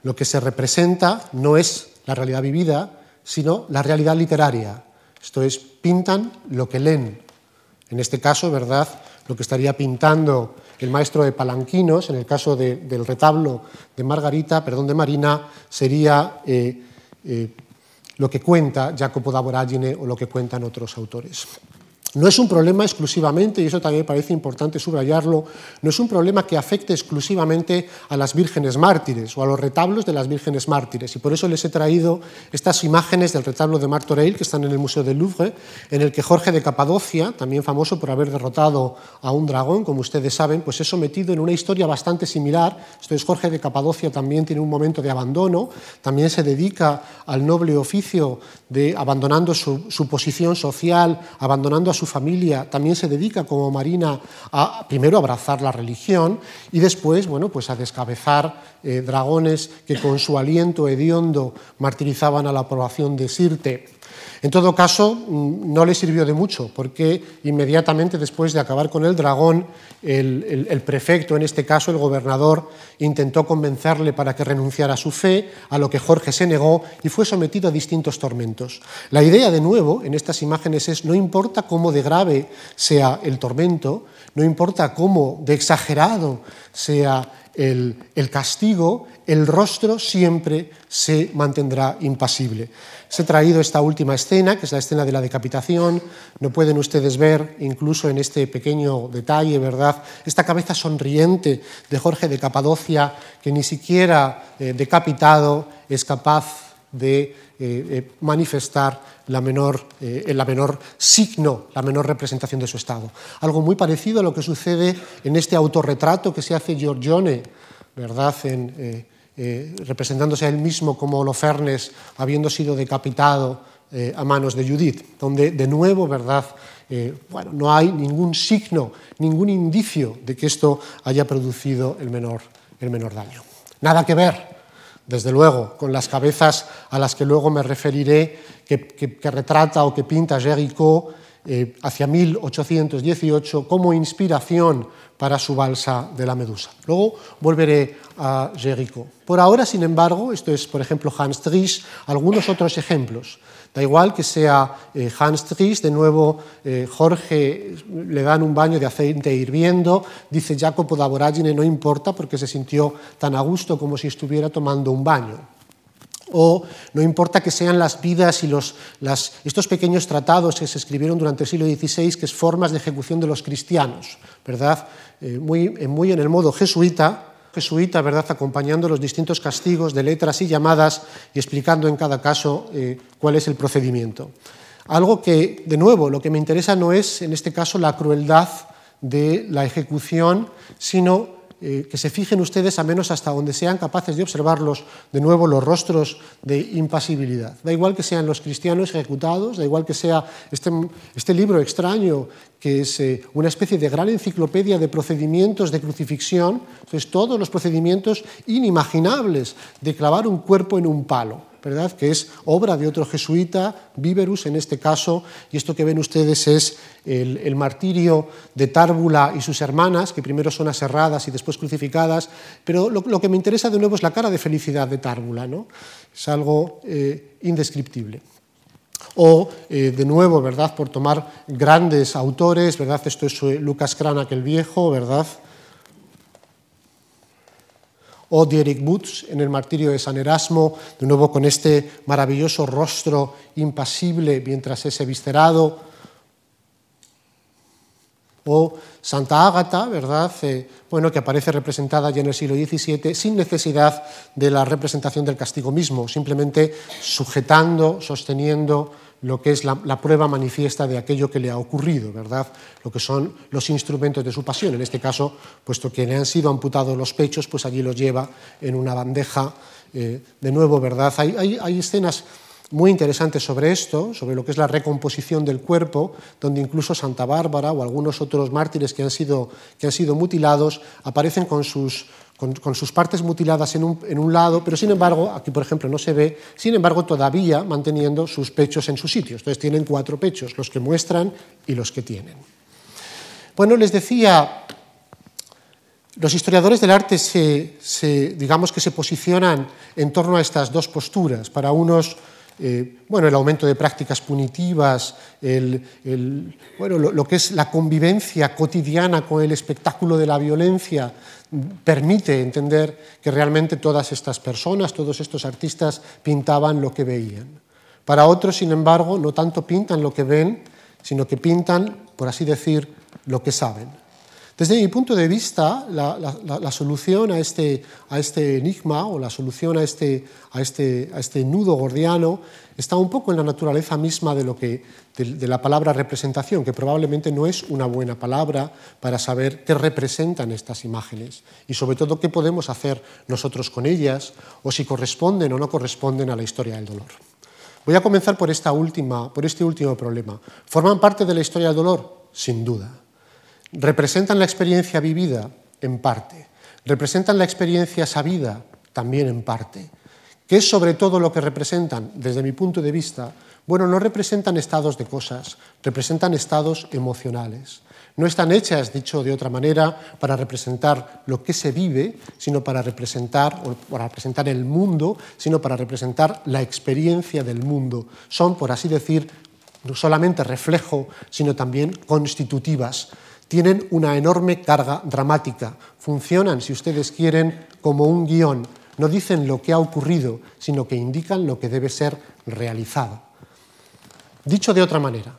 S2: lo que se representa no es la realidad vivida, sino la realidad literaria, esto es, pintan lo que leen. En este caso, ¿verdad? Lo que estaría pintando el maestro de Palanquinos, en el caso del retablo de Margarita, perdón, de Marina, sería eh, eh, lo que cuenta Jacopo da Voragine o lo que cuentan otros autores. No es un problema exclusivamente, y eso también parece importante subrayarlo, no es un problema que afecte exclusivamente a las vírgenes mártires o a los retablos de las vírgenes mártires. Y por eso les he traído estas imágenes del retablo de Martorell que están en el Museo del Louvre, en el que Jorge de Capadocia, también famoso por haber derrotado a un dragón, como ustedes saben, pues es sometido en una historia bastante similar. Entonces Jorge de Capadocia también tiene un momento de abandono, también se dedica al noble oficio de abandonando su, su posición social, abandonando a su familia también se dedica como Marina a primero abrazar la religión y después, bueno, pues a descabezar eh, dragones que con su aliento hediondo martirizaban a la población de Sirte. En todo caso, mm, no le sirvió de mucho, porque inmediatamente después de acabar con el dragón, el, prefecto, en este caso el gobernador, intentó convencerle para que renunciara a su fe, a lo que Jorge se negó y fue sometido a distintos tormentos. La idea, de nuevo, en estas imágenes es, no importa cómo de grave sea el tormento, no importa cómo de exagerado sea el, castigo, el rostro siempre se mantendrá impasible. Se he traído esta última escena, que es la escena de la decapitación. No pueden ustedes ver, incluso en este pequeño detalle, ¿verdad? Esta cabeza sonriente de Jorge de Capadocia, que ni siquiera eh, decapitado es capaz de eh, eh, manifestar la menor, la menor signo, la menor representación de su estado. Algo muy parecido a lo que sucede en este autorretrato que se hace Giorgione, ¿verdad? En, eh, representándose a él mismo como Holofernes habiendo sido decapitado eh, a manos de Judith, donde de nuevo, ¿verdad? Eh, bueno, no hay ningún signo, ningún indicio de que esto haya producido el menor, el menor daño. Nada que ver, desde luego, con las cabezas a las que luego me referiré, que, retrata o que pinta Jericho eh, hacia 1818 como inspiración para su balsa de la Medusa. Luego volveré a Jericho. Por ahora, sin embargo, esto es, por ejemplo, Hans Trisch, algunos otros ejemplos. Da igual que sea eh, Hans Trisch, de nuevo eh, Jorge le dan un baño de aceite hirviendo, dice Jacopo da Voragine, no importa porque se sintió tan a gusto como si estuviera tomando un baño o no importa que sean las vidas y los, estos pequeños tratados que se escribieron durante el siglo XVI, que es formas de ejecución de los cristianos, ¿verdad? Eh, muy, muy, en el modo jesuita, jesuita, ¿verdad? Acompañando los distintos castigos de letras y llamadas y explicando en cada caso eh, cuál es el procedimiento. Algo que, de nuevo, lo que me interesa no es, en este caso, la crueldad de la ejecución, sino eh, que se fijen ustedes a menos hasta donde sean capaces de observarlos de nuevo los rostros de impasibilidad. Da igual que sean los cristianos ejecutados, da igual que sea este, este libro extraño que es eh, una especie de gran enciclopedia de procedimientos de crucifixión, todos los procedimientos inimaginables de clavar un cuerpo en un palo ¿verdad? que es obra de otro jesuita, Viverus en este caso, y esto que ven ustedes es el, martirio de Tárbula y sus hermanas, que primero son aserradas y después crucificadas, pero lo, que me interesa de nuevo es la cara de felicidad de Tárbula, ¿no? es algo eh, indescriptible. O, eh, de nuevo, ¿verdad? por tomar grandes autores, ¿verdad? esto es eh, Lucas Cranach el Viejo, ¿verdad? O de Eric Boots en el martirio de San Erasmo, de nuevo con este maravilloso rostro impasible mientras es eviscerado, o Santa Ágata, ¿verdad? Eh, bueno, que aparece representada ya en el siglo XVII sin necesidad de la representación del castigo mismo, simplemente sujetando, sosteniendo lo que es la, prueba manifiesta de aquello que le ha ocurrido, ¿verdad? Lo que son los instrumentos de su pasión. En este caso, puesto que le han sido amputados los pechos, pues allí los lleva en una bandeja. Eh, de nuevo, ¿verdad? Hay, hay, escenas muy interesantes sobre esto, sobre lo que es la recomposición del cuerpo, donde incluso Santa Bárbara o algunos otros mártires que han sido, que han sido mutilados aparecen con sus con, sus partes mutiladas en un, lado, pero sin embargo, aquí por ejemplo no se ve, sin embargo todavía manteniendo sus pechos en sus sitios. Entonces tienen cuatro pechos, los que muestran y los que tienen. Bueno, les decía, los historiadores del arte se, digamos que se posicionan en torno a estas dos posturas. Para unos eh, bueno, el aumento de prácticas punitivas, bueno, lo, que es la convivencia cotidiana con el espectáculo de la violencia, permite entender que realmente todas estas personas, todos estos artistas pintaban lo que veían. Para otros, sin embargo, no tanto pintan lo que ven, sino que pintan, por así decir, lo que saben. Desde mi punto de vista, la, solución a este, a este, enigma o la solución a este, este, a este, nudo gordiano está un poco en la naturaleza misma de, la palabra representación, que probablemente no es una buena palabra para saber qué representan estas imágenes y sobre todo qué podemos hacer nosotros con ellas o si corresponden o no corresponden a la historia del dolor. Voy a comenzar por este último problema. ¿Forman parte de la historia del dolor? Sin duda. ¿Representan la experiencia vivida? En parte. ¿Representan la experiencia sabida? También en parte. ¿Qué es sobre todo lo que representan? Desde mi punto de vista, bueno, no representan estados de cosas, representan estados emocionales. No están hechas, dicho de otra manera, para representar lo que se vive, sino para representar, para representar el mundo, sino para representar la experiencia del mundo. Son, por así decir, no solamente reflejo, sino también constitutivas. Tienen una enorme carga dramática. Funcionan, si ustedes quieren, como un guion. No dicen lo que ha ocurrido, sino que indican lo que debe ser realizado. Dicho de otra manera,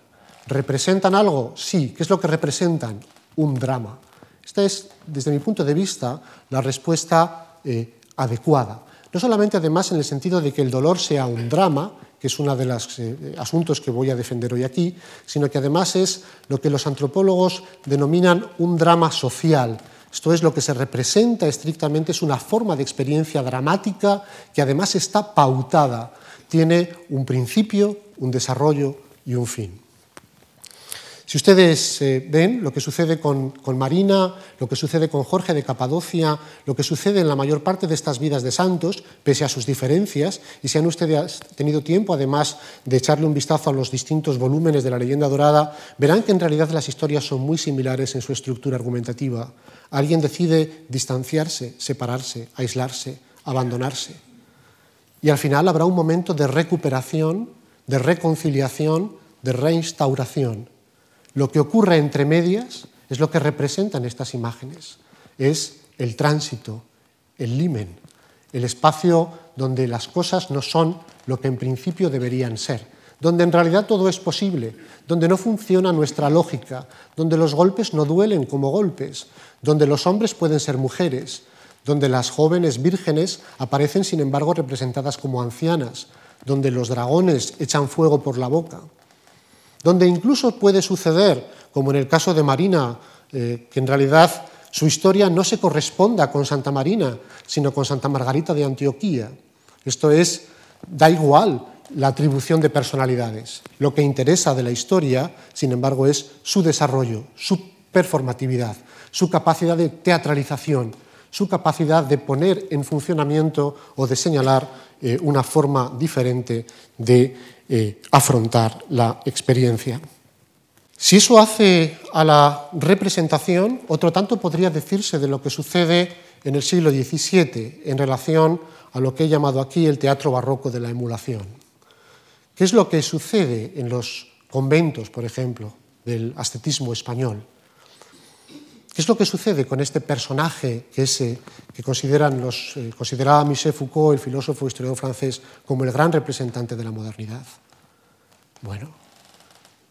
S2: ¿representan algo? Sí. ¿Qué es lo que representan? Un drama. Esta es, desde mi punto de vista, la respuesta eh, adecuada. No solamente, además, en el sentido de que el dolor sea un drama, que es uno de los eh, asuntos que voy a defender hoy aquí, sino que además es lo que los antropólogos denominan un drama social. Esto es lo que se representa estrictamente, es una forma de experiencia dramática que además está pautada, tiene un principio, un desarrollo y un fin. Si ustedes eh, ven lo que sucede con, Marina, lo que sucede con Jorge de Capadocia, lo que sucede en la mayor parte de estas vidas de santos, pese a sus diferencias, y si han ustedes tenido tiempo, además de echarle un vistazo a los distintos volúmenes de la leyenda dorada, verán que en realidad las historias son muy similares en su estructura argumentativa. Alguien decide distanciarse, separarse, aislarse, abandonarse. Y al final habrá un momento de recuperación, de reconciliación, de reinstauración lo que ocurre entre medias es lo que representan estas imágenes. Es el tránsito, el limen, el espacio donde las cosas no son lo que en principio deberían ser, donde en realidad todo es posible, donde no funciona nuestra lógica, donde los golpes no duelen como golpes, donde los hombres pueden ser mujeres, donde las jóvenes vírgenes aparecen sin embargo representadas como ancianas, donde los dragones echan fuego por la boca donde incluso puede suceder, como en el caso de Marina, eh, que en realidad su historia no se corresponda con Santa Marina, sino con Santa Margarita de Antioquía. Esto es, da igual la atribución de personalidades. Lo que interesa de la historia, sin embargo, es su desarrollo, su performatividad, su capacidad de teatralización, su capacidad de poner en funcionamiento o de señalar eh, una forma diferente de eh, afrontar la experiencia. Si eso hace a la representación, otro tanto podría decirse de lo que sucede en el siglo XVII en relación a lo que he llamado aquí el teatro barroco de la emulación. ¿Qué es lo que sucede en los conventos, por ejemplo, del ascetismo español? ¿Qué es lo que sucede con este personaje que, que consideran los, eh, consideraba Michel Foucault, el filósofo historiador francés, como el gran representante de la modernidad? Bueno,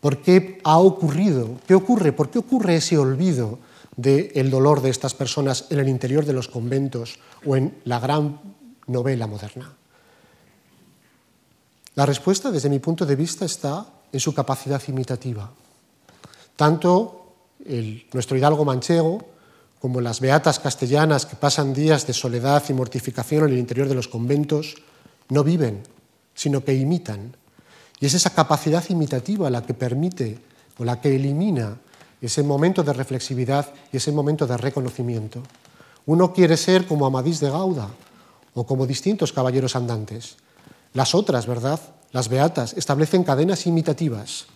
S2: ¿por qué ha ocurrido? ¿Qué ocurre? ¿Por qué ocurre ese olvido del dolor de estas personas en el interior de los conventos o en la gran novela moderna? La respuesta, desde mi punto de vista, está en su capacidad imitativa. Tanto nuestro hidalgo manchego, como las beatas castellanas que pasan días de soledad y mortificación en el interior de los conventos, no viven, sino que imitan. Y es esa capacidad imitativa la que permite o la que elimina ese momento de reflexividad y ese momento de reconocimiento. Uno quiere ser como Amadís de Gauda o como distintos caballeros andantes. Las otras, ¿verdad? Las beatas establecen cadenas imitativas.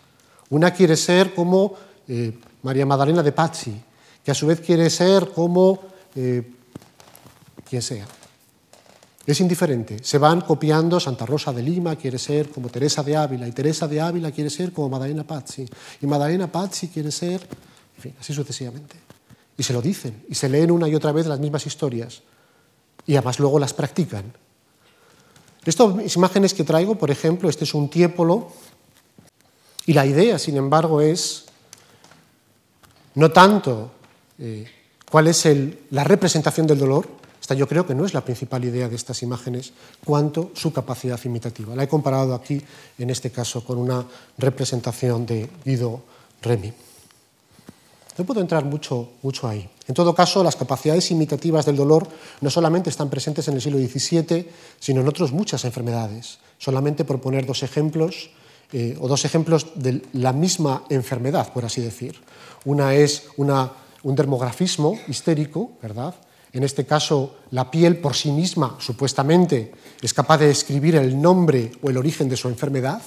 S2: Una quiere ser como eh, María Magdalena de Pazzi, que a su vez quiere ser como eh, quien sea. Es indiferente. Se van copiando. Santa Rosa de Lima quiere ser como Teresa de Ávila, y Teresa de Ávila quiere ser como Magdalena Pazzi, y Magdalena Pazzi quiere ser, en fin, así sucesivamente. Y se lo dicen, y se leen una y otra vez las mismas historias, y además luego las practican. Estas imágenes que traigo, por ejemplo, este es un tiepolo Y la idea, sin embargo, es no tanto eh, cuál es la representación del dolor, esta yo creo que no es la principal idea de estas imágenes, cuanto su capacidad imitativa. La he comparado aquí, en este caso, con una representación de Guido Remy. No puedo entrar mucho, mucho ahí. En todo caso, las capacidades imitativas del dolor no solamente están presentes en el siglo XVII, sino en otras muchas enfermedades. Solamente por poner dos ejemplos, eh, o dos ejemplos de la misma enfermedad, por así decir. Una es un dermografismo histérico, ¿verdad? En este caso, la piel por sí misma, supuestamente, es capaz de describir el nombre o el origen de su enfermedad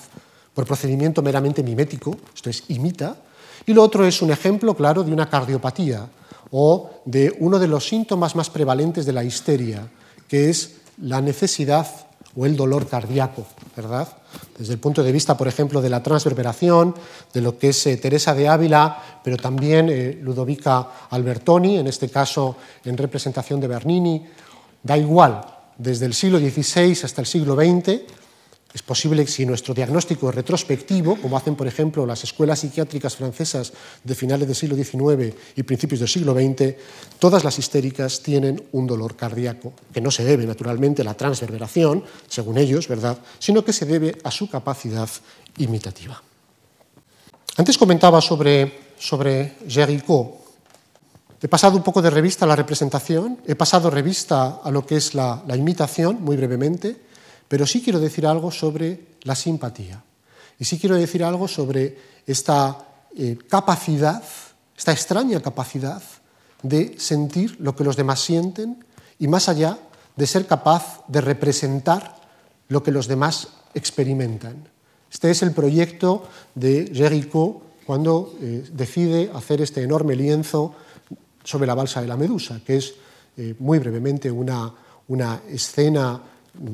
S2: por procedimiento meramente mimético, esto es, imita, y lo otro es un ejemplo claro de una cardiopatía o de uno de los síntomas más prevalentes de la histeria, que es la necesidad o el dolor cardíaco, ¿verdad? Desde el punto de vista, por ejemplo, de la transverberación, de lo que es eh, Teresa de Ávila, pero también eh, Ludovica Albertoni, en este caso en representación de Bernini, da igual, desde el siglo XVI hasta el siglo XX, es posible que si nuestro diagnóstico es retrospectivo, como hacen, por ejemplo, las escuelas psiquiátricas francesas de finales del siglo XIX y principios del siglo XX, todas las histéricas tienen un dolor cardíaco, que no se debe, naturalmente, a la transverberación, según ellos, ¿verdad?, sino que se debe a su capacidad imitativa. Antes comentaba sobre, sobre Géricault. He pasado un poco de revista a la representación, he pasado revista a lo que es la imitación, muy brevemente, pero sí quiero decir algo sobre la simpatía. Y sí quiero decir algo sobre esta eh, capacidad, esta extraña capacidad de sentir lo que los demás sienten y más allá de ser capaz de representar lo que los demás experimentan. Este es el proyecto de Géricault cuando eh, decide hacer este enorme lienzo sobre la balsa de la Medusa, que es eh, muy brevemente una, una escena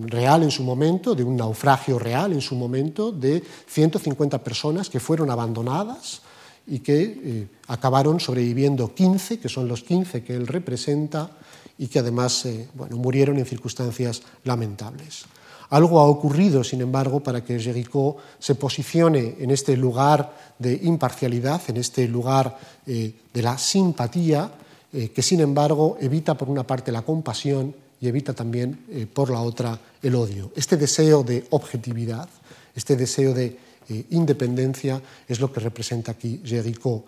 S2: real en su momento, de un naufragio real en su momento, de 150 personas que fueron abandonadas y que eh, acabaron sobreviviendo 15, que son los 15 que él representa, y que además eh, bueno, murieron en circunstancias lamentables. Algo ha ocurrido, sin embargo, para que Jericho se posicione en este lugar de imparcialidad, en este lugar eh, de la simpatía, que sin embargo evita por una parte la compasión y evita también, eh, por la otra, el odio. Este deseo de objetividad, este deseo de eh, independencia es lo que representa aquí Jericho,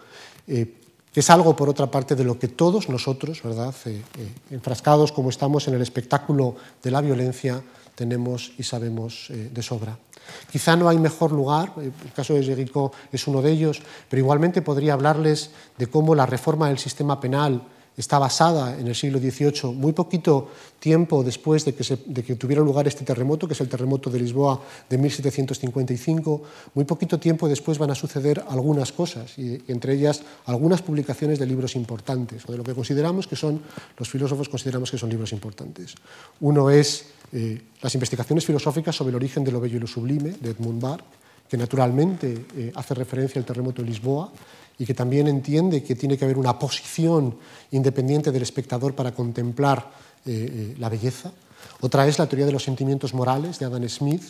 S2: eh, es algo, por otra parte, de lo que todos nosotros, ¿verdad? enfrascados como estamos en el espectáculo de la violencia, tenemos y sabemos de sobra. Quizá no hay mejor lugar, el caso de Jericho es uno de ellos, pero igualmente podría hablarles de cómo la reforma del sistema penal está basada en el siglo XVIII, muy poquito tiempo después de que, tuviera lugar este terremoto, que es el terremoto de Lisboa de 1755, muy poquito tiempo después van a suceder algunas cosas, y, entre ellas algunas publicaciones de libros importantes, o de lo que consideramos que son, los filósofos consideramos que son libros importantes. Uno es eh, las investigaciones filosóficas sobre el origen de lo bello y lo sublime, de Edmund Burke, que naturalmente eh, hace referencia al terremoto de Lisboa, y que también entiende que tiene que haber una posición independiente del espectador para contemplar eh, eh, la belleza. Otra es la teoría de los sentimientos morales de Adam Smith,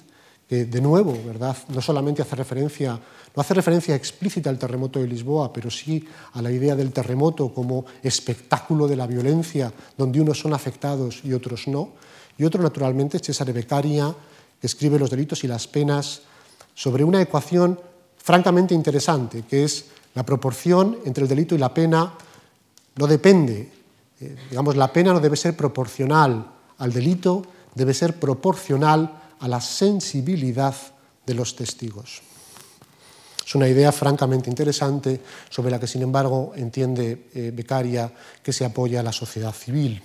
S2: que de nuevo, ¿verdad? no solamente hace referencia, no hace referencia explícita al terremoto de Lisboa, pero sí a la idea del terremoto como espectáculo de la violencia, donde unos son afectados y otros no. Y otro, naturalmente, es Cesare Beccaria, que escribe Los delitos y las penas sobre una ecuación francamente interesante, que es la proporción entre el delito y la pena no depende, eh, digamos, la pena no debe ser proporcional al delito, debe ser proporcional a la sensibilidad de los testigos. Es una idea francamente interesante sobre la que, sin embargo, entiende eh, Beccaria que se apoya a la sociedad civil.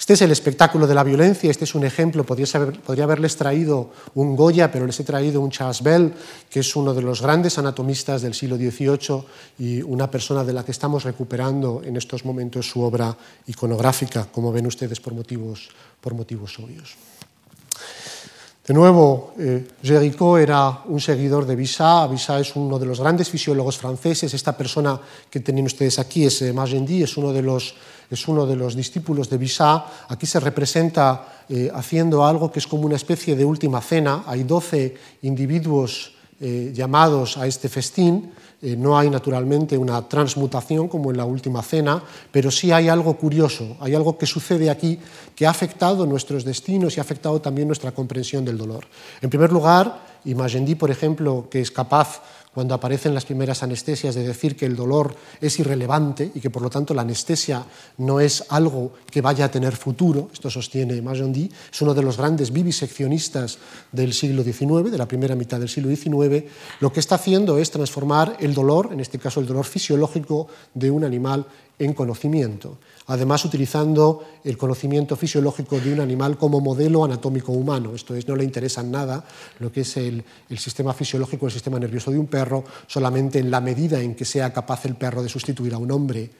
S2: Este es el espectáculo de la violencia, este es un ejemplo, podría, haberles traído un Goya, pero les he traído un Charles Bell, que es uno de los grandes anatomistas del siglo XVIII y una persona de la que estamos recuperando en estos momentos su obra iconográfica, como ven ustedes por motivos, por motivos obvios. De nuevo, eh, era un seguidor de Vissat. Vissat es uno de los grandes fisiólogos franceses. Esta persona que tienen ustedes aquí es eh, Magendie, es uno de los es uno de los discípulos de Bissat. Aquí se representa eh, haciendo algo que es como una especie de última cena. Hay doce individuos eh, llamados a este festín. Eh, no hay naturalmente una transmutación como en la última cena, pero sí hay algo curioso, hay algo que sucede aquí que ha afectado nuestros destinos y ha afectado también nuestra comprensión del dolor. En primer lugar, Imagendi, por ejemplo, que es capaz cuando aparecen las primeras anestesias, de decir que el dolor es irrelevante y que por lo tanto la anestesia no es algo que vaya a tener futuro, esto sostiene Magendie, es uno de los grandes viviseccionistas del siglo XIX, de la primera mitad del siglo XIX, lo que está haciendo es transformar el dolor, en este caso el dolor fisiológico de un animal, en conocimiento además utilizando el conocimiento fisiológico de un animal como modelo anatómico humano. Esto es, no le interesa nada lo que es el, sistema fisiológico, el sistema nervioso de un perro, solamente en la medida en que sea capaz el perro de sustituir a un hombre,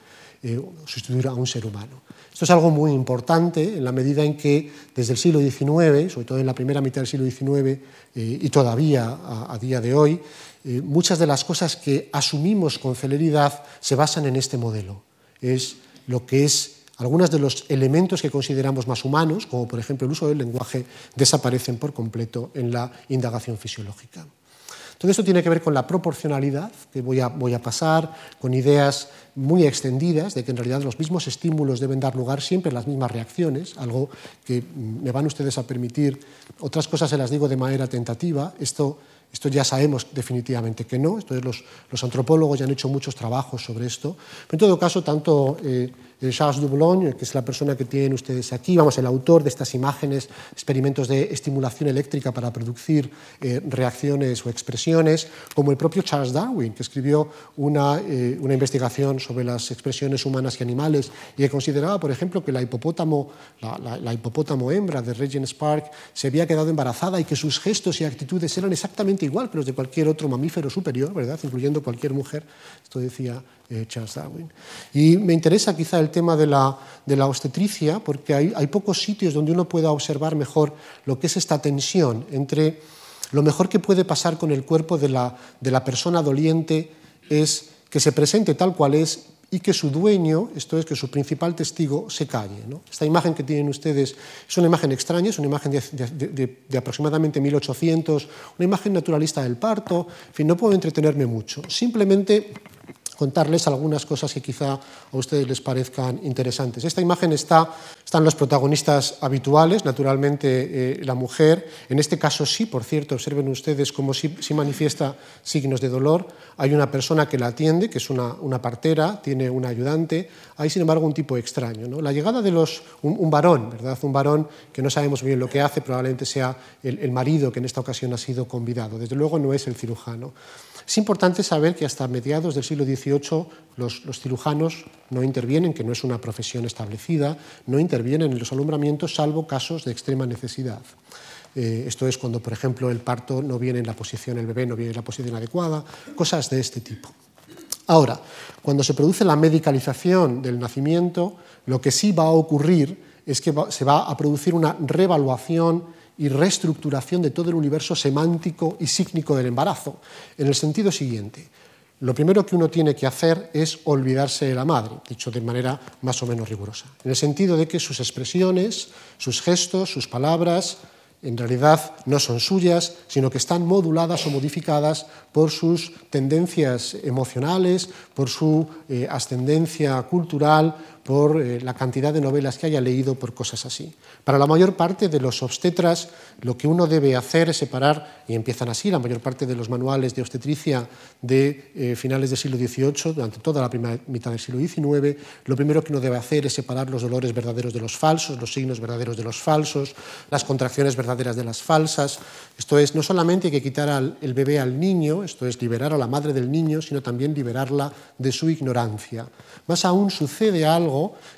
S2: eh, sustituir a un ser humano. Esto es algo muy importante en la medida en que desde el siglo XIX, sobre todo en la primera mitad del siglo XIX eh, y todavía a, día de hoy, eh, muchas de las cosas que asumimos con celeridad se basan en este modelo. Es lo que es algunos de los elementos que consideramos más humanos, como por ejemplo el uso del lenguaje, desaparecen por completo en la indagación fisiológica. Todo esto tiene que ver con la proporcionalidad, que voy a, voy a, pasar, con ideas muy extendidas de que en realidad los mismos estímulos deben dar lugar siempre a las mismas reacciones, algo que me van ustedes a permitir, otras cosas se las digo de manera tentativa, esto esto ya sabemos definitivamente que no, entonces los, los antropólogos ya han hecho muchos trabajos sobre esto. Pero en todo caso, tanto eh, Charles Boulogne, que es la persona que tienen ustedes aquí, vamos, el autor de estas imágenes, experimentos de estimulación eléctrica para producir eh, reacciones o expresiones, como el propio Charles Darwin, que escribió una, eh, una, investigación sobre las expresiones humanas y animales y que consideraba, por ejemplo, que la hipopótamo, la, hipopótamo hembra de Regent's Park se había quedado embarazada y que sus gestos y actitudes eran exactamente igual que los de cualquier otro mamífero superior, ¿verdad? incluyendo cualquier mujer. Esto decía eh, Charles Darwin. Y me interesa quizá el tema de la, de la obstetricia, porque hay, hay, pocos sitios donde uno pueda observar mejor lo que es esta tensión entre lo mejor que puede pasar con el cuerpo de la, de la persona doliente es que se presente tal cual es y que su dueño, esto es, que su principal testigo, se calle. ¿no? Esta imagen que tienen ustedes es una imagen extraña, es una imagen de, de, de, aproximadamente 1800, una imagen naturalista del parto, en fin, no puedo entretenerme mucho. Simplemente contarles algunas cosas que quizá a ustedes les parezcan interesantes. Esta imagen está, están los protagonistas habituales, naturalmente eh, la mujer, en este caso sí, por cierto, observen ustedes cómo sí, manifiesta signos de dolor. Hay una persona que la atiende, que es una, una partera, tiene un ayudante, hay sin embargo un tipo extraño. ¿no? La llegada de los, un, varón, ¿verdad? un varón que no sabemos bien lo que hace, probablemente sea el, el marido que en esta ocasión ha sido convidado, desde luego no es el cirujano. Es importante saber que hasta mediados del siglo XVIII los, cirujanos no intervienen, que no es una profesión establecida, no intervienen en los alumbramientos salvo casos de extrema necesidad. Eh, esto es cuando, por ejemplo, el parto no viene en la posición, el bebé no viene en la posición adecuada, cosas de este tipo. Ahora, cuando se produce la medicalización del nacimiento, lo que sí va a ocurrir es que se va a producir una revaluación y reestructuración de todo el universo semántico y sígnico del embarazo, en el sentido siguiente. Lo primero que uno tiene que hacer es olvidarse de la madre, dicho de manera más o menos rigurosa, en el sentido de que sus expresiones, sus gestos, sus palabras, en realidad no son suyas, sino que están moduladas o modificadas por sus tendencias emocionales, por su eh, ascendencia cultural, por eh, la cantidad de novelas que haya leído, por cosas así. Para la mayor parte de los obstetras, lo que uno debe hacer es separar, y empiezan así la mayor parte de los manuales de obstetricia de eh, finales del siglo XVIII, durante toda la primera mitad del siglo XIX, lo primero que uno debe hacer es separar los dolores verdaderos de los falsos, los signos verdaderos de los falsos, las contracciones verdaderas de las falsas. Esto es, no solamente hay que quitar al, el bebé al niño, esto es, liberar a la madre del niño, sino también liberarla de su ignorancia. Más aún sucede algo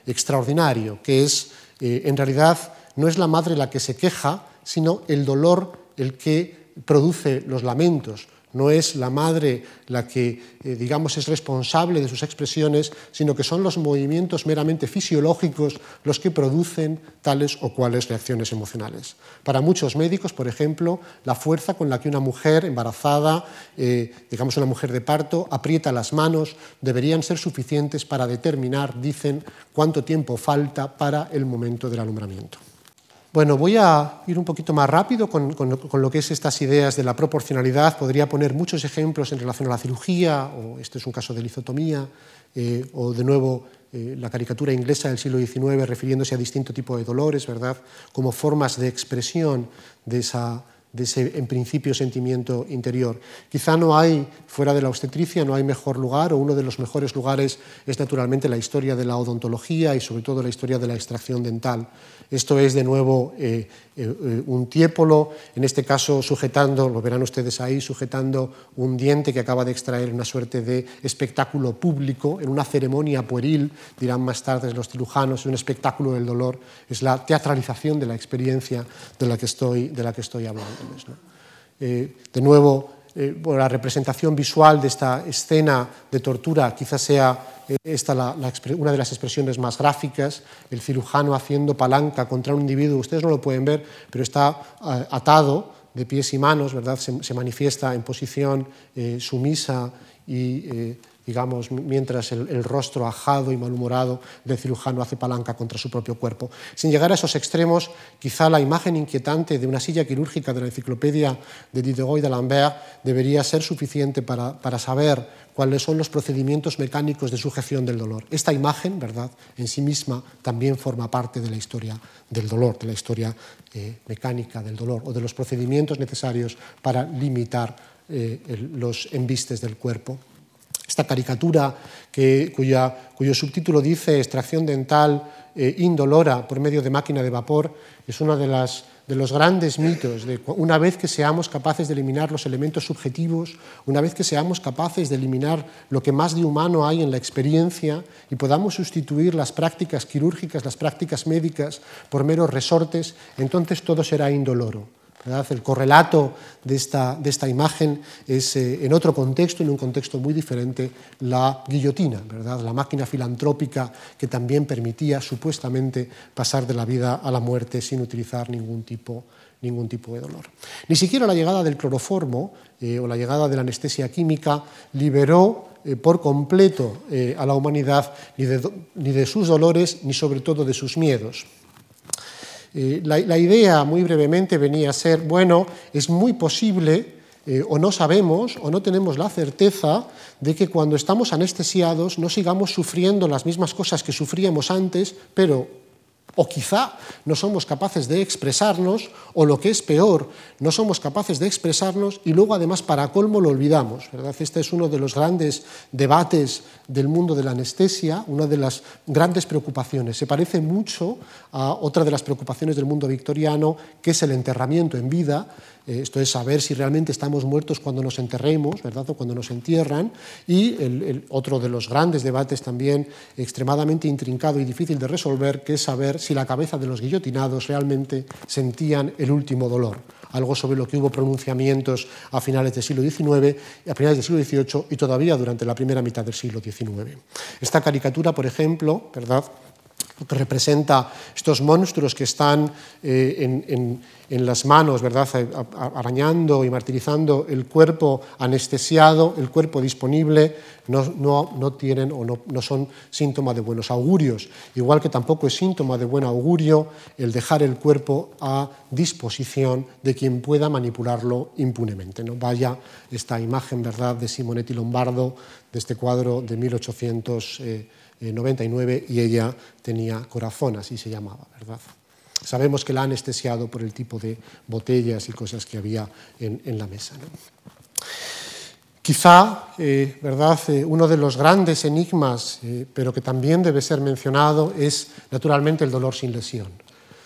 S2: extraordinario, que es, eh, en realidad, no es la madre la que se queja, sino el dolor el que produce los lamentos no es la madre la que, eh, digamos, es responsable de sus expresiones, sino que son los movimientos meramente fisiológicos los que producen tales o cuales reacciones emocionales. Para muchos médicos, por ejemplo, la fuerza con la que una mujer embarazada, eh, digamos una mujer de parto, aprieta las manos, deberían ser suficientes para determinar, dicen, cuánto tiempo falta para el momento del alumbramiento. Bueno, voy a ir un poquito más rápido con, lo que es estas ideas de la proporcionalidad. Podría poner muchos ejemplos en relación a la cirugía, o este es un caso de lisotomía, eh, o de nuevo eh, la caricatura inglesa del siglo XIX refiriéndose a distinto tipo de dolores, ¿verdad? Como formas de expresión de esa, de ese, en principio, sentimiento interior. Quizá no hay, fuera de la obstetricia, no hay mejor lugar, o uno de los mejores lugares es naturalmente la historia de la odontología y sobre todo la historia de la extracción dental. Esto es, de nuevo, eh, un tiépolo, en este caso sujetando, lo verán ustedes ahí, sujetando un diente que acaba de extraer una suerte de espectáculo público, en una ceremonia pueril, dirán más tarde los cirujanos, un espectáculo del dolor, es la teatralización de la experiencia de la que estoy, de la que estoy hablando. Eh, de nuevo, eh, la representación visual de esta escena de tortura quizás sea eh, esta una de las expresiones más gráficas, el cirujano haciendo palanca contra un individuo, ustedes no lo pueden ver, pero está atado de pies y manos, ¿verdad? Se, manifiesta en posición sumisa y digamos, mientras el, rostro ajado y malhumorado del cirujano hace palanca contra su propio cuerpo. Sin llegar a esos extremos, quizá la imagen inquietante de una silla quirúrgica de la enciclopedia de Diderot y d'Alembert debería ser suficiente para, para, saber cuáles son los procedimientos mecánicos de sujeción del dolor. Esta imagen, ¿verdad?, en sí misma también forma parte de la historia del dolor, de la historia eh, mecánica del dolor o de los procedimientos necesarios para limitar eh, los embistes del cuerpo. Esta caricatura cuyo subtítulo dice extracción dental eh, indolora por medio de máquina de vapor es uno de, los grandes mitos. De, una vez que seamos capaces de eliminar los elementos subjetivos, una vez que seamos capaces de eliminar lo que más de humano hay en la experiencia y podamos sustituir las prácticas quirúrgicas, las prácticas médicas por meros resortes, entonces todo será indoloro. El correlato de esta, imagen es, eh, en otro contexto, en un contexto muy diferente, la guillotina, la máquina filantrópica que también permitía supuestamente pasar de la vida a la muerte sin utilizar ningún tipo, de dolor. Ni siquiera la llegada del cloroformo eh, o la llegada de la anestesia química liberó eh, por completo a la humanidad ni de sus dolores ni sobre todo de sus miedos. Eh, la, idea, muy brevemente, venía a ser, bueno, es muy posible, eh, o no sabemos, o no tenemos la certeza de que cuando estamos anestesiados no sigamos sufriendo las mismas cosas que sufríamos antes, pero o quizá no somos capaces de expresarnos, o lo que es peor, no somos capaces de expresarnos y luego además para colmo lo olvidamos. ¿verdad? Este es uno de los grandes debates del mundo de la anestesia, una de las grandes preocupaciones. Se parece mucho a otra de las preocupaciones del mundo victoriano, que es el enterramiento en vida, esto es saber si realmente estamos muertos cuando nos enterremos, ¿verdad? O cuando nos entierran. Y otro de los grandes debates también extremadamente intrincado y difícil de resolver, que es saber si la cabeza de los guillotinados realmente sentían el último dolor. Algo sobre lo que hubo pronunciamientos a finales del siglo XIX, a finales del siglo XVIII y todavía durante la primera mitad del siglo XIX. Esta caricatura, por ejemplo, ¿verdad? Que representa estos monstruos que están eh, en, las manos, ¿verdad? arañando y martirizando el cuerpo anestesiado, el cuerpo disponible, no, tienen o no, son síntoma de buenos augurios. Igual que tampoco es síntoma de buen augurio el dejar el cuerpo a disposición de quien pueda manipularlo impunemente. ¿no? Vaya esta imagen ¿verdad? de Simonetti Lombardo, de este cuadro de 1800. 99 y ella tenía corazón, así se llamaba, ¿verdad? Sabemos que la ha anestesiado por el tipo de botellas y cosas que había en, la mesa. Quizá, eh, ¿verdad? Eh, uno de los grandes enigmas, eh, pero que también debe ser mencionado, es naturalmente el dolor sin lesión.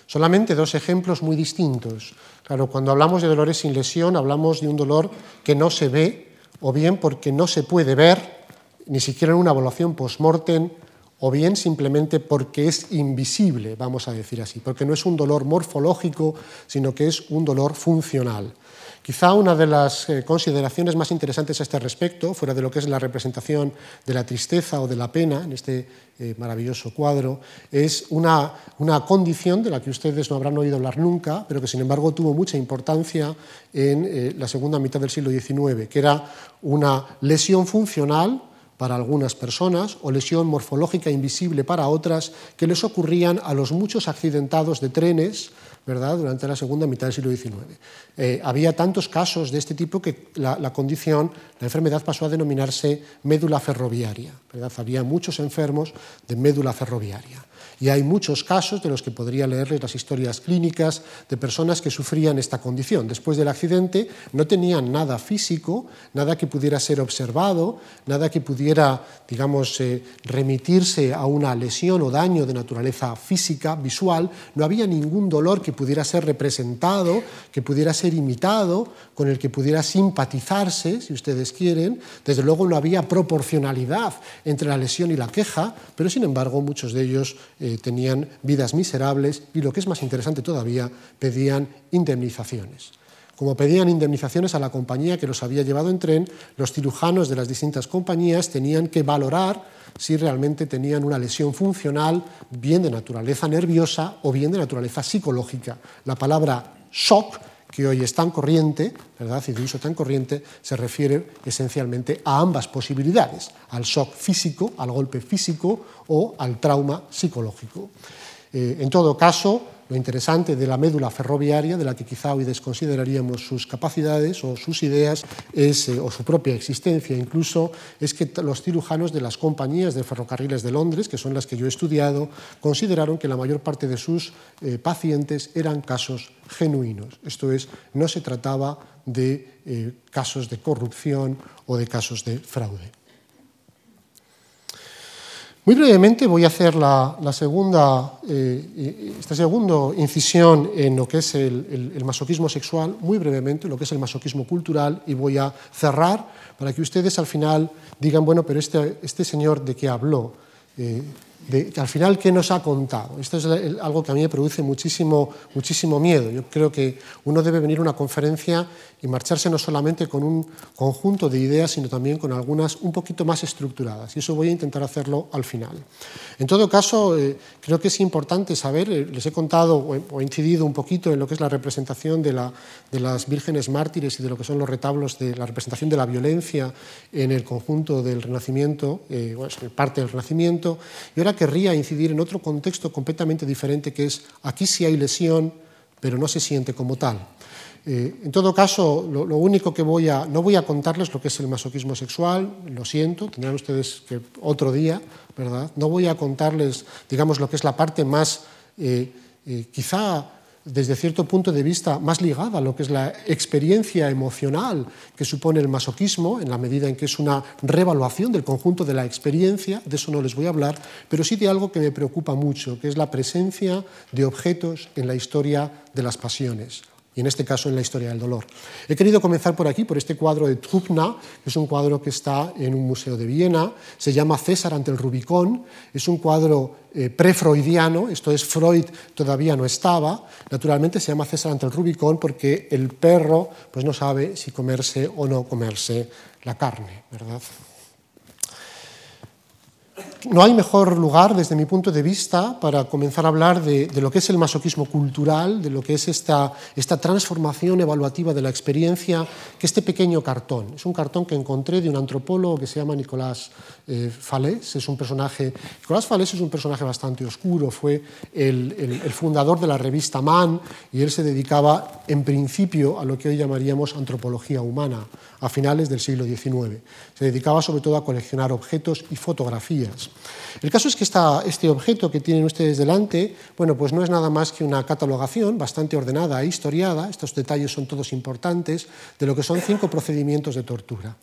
S2: Solamente dos ejemplos muy distintos. Claro, cuando hablamos de dolores sin lesión, hablamos de un dolor que no se ve, o bien porque no se puede ver, ni siquiera en una evaluación post-mortem, o bien simplemente porque es invisible, vamos a decir así, porque no es un dolor morfológico, sino que es un dolor funcional. Quizá una de las eh, consideraciones más interesantes a este respecto, fuera de lo que es la representación de la tristeza o de la pena en este eh, maravilloso cuadro, es una, condición de la que ustedes no habrán oído hablar nunca, pero que sin embargo tuvo mucha importancia en eh, la segunda mitad del siglo XIX, que era una lesión funcional para algunas personas o lesión morfológica invisible para otras que les ocurrían a los muchos accidentados de trenes ¿verdad? durante la segunda mitad del siglo XIX. Eh, había tantos casos de este tipo que la, condición, la enfermedad pasó a denominarse médula ferroviaria. Había muchos enfermos de médula ferroviaria. Y hay muchos casos de los que podría leerles las historias clínicas de personas que sufrían esta condición. Después del accidente no tenían nada físico, nada que pudiera ser observado, nada que pudiera, digamos, eh, remitirse a una lesión o daño de naturaleza física, visual. No había ningún dolor que pudiera ser representado, que pudiera ser imitado, con el que pudiera simpatizarse, si ustedes quieren. Desde luego no había proporcionalidad entre la lesión y la queja, pero sin embargo muchos de ellos eh, tenían vidas miserables y, lo que es más interesante todavía, pedían indemnizaciones. Como pedían indemnizaciones a la compañía que los había llevado en tren, los cirujanos de las distintas compañías tenían que valorar si realmente tenían una lesión funcional, bien de naturaleza nerviosa o bien de naturaleza psicológica. La palabra shock que hoy es tan corriente, ¿verdad? y de uso tan corriente, se refiere esencialmente a ambas posibilidades, al shock físico, al golpe físico o al trauma psicológico. Eh, en todo caso, lo interesante de la médula ferroviaria, de la que quizá hoy desconsideraríamos sus capacidades o sus ideas, es, eh, o su propia existencia incluso, es que los cirujanos de las compañías de ferrocarriles de Londres, que son las que yo he estudiado, consideraron que la mayor parte de sus eh, pacientes eran casos genuinos. Esto es, no se trataba de casos de corrupción o de casos de fraude. Muy brevemente voy a hacer la, segunda, eh, esta segunda incisión en lo que es el, masoquismo sexual, muy brevemente, lo que es el masoquismo cultural, y voy a cerrar para que ustedes al final digan, bueno, pero este, este señor de qué habló, eh, al final, ¿qué nos ha contado? Esto es algo que a mí me produce muchísimo, muchísimo miedo. Yo creo que uno debe venir a una conferencia y marcharse no solamente con un conjunto de ideas, sino también con algunas un poquito más estructuradas. Y eso voy a intentar hacerlo al final. En todo caso, eh, creo que es importante saber, eh, les he contado o he incidido un poquito en lo que es la representación de, la, de las vírgenes mártires y de lo que son los retablos de la representación de la violencia en el conjunto del Renacimiento, eh, bueno, parte del Renacimiento. Querría incidir en otro contexto completamente diferente, que es aquí sí hay lesión, pero no se siente como tal. Eh, en todo caso, lo, único que voy a, no voy a contarles lo que es el masoquismo sexual, lo siento, tendrán ustedes que otro día, ¿verdad? No voy a contarles, digamos, lo que es la parte más, eh, eh, quizá desde cierto punto de vista más ligada a lo que es la experiencia emocional que supone el masoquismo, en la medida en que es una revaluación del conjunto de la experiencia, de eso no les voy a hablar, pero sí de algo que me preocupa mucho, que es la presencia de objetos en la historia de las pasiones y en este caso en la historia del dolor. He querido comenzar por aquí, por este cuadro de Trupna, que es un cuadro que está en un museo de Viena, se llama César ante el Rubicón, es un cuadro eh, pre-freudiano, esto es, Freud todavía no estaba, naturalmente se llama César ante el Rubicón porque el perro pues, no sabe si comerse o no comerse la carne, ¿verdad? No hay mejor lugar, desde mi punto de vista, para comenzar a hablar de, lo que es el masoquismo cultural, de lo que es esta, transformación evaluativa de la experiencia, que este pequeño cartón. Es un cartón que encontré de un antropólogo que se llama Nicolás eh, Falés. Es un personaje, Nicolás Falés es un personaje bastante oscuro, fue el, el fundador de la revista Man y él se dedicaba, en principio, a lo que hoy llamaríamos antropología humana, a finales del siglo XIX. Se dedicaba sobre todo a coleccionar objetos y fotografías. El caso es que este objeto que tienen ustedes delante, bueno, pues no es nada más que una catalogación bastante ordenada e historiada, estos detalles son todos importantes, de lo que son cinco procedimientos de tortura.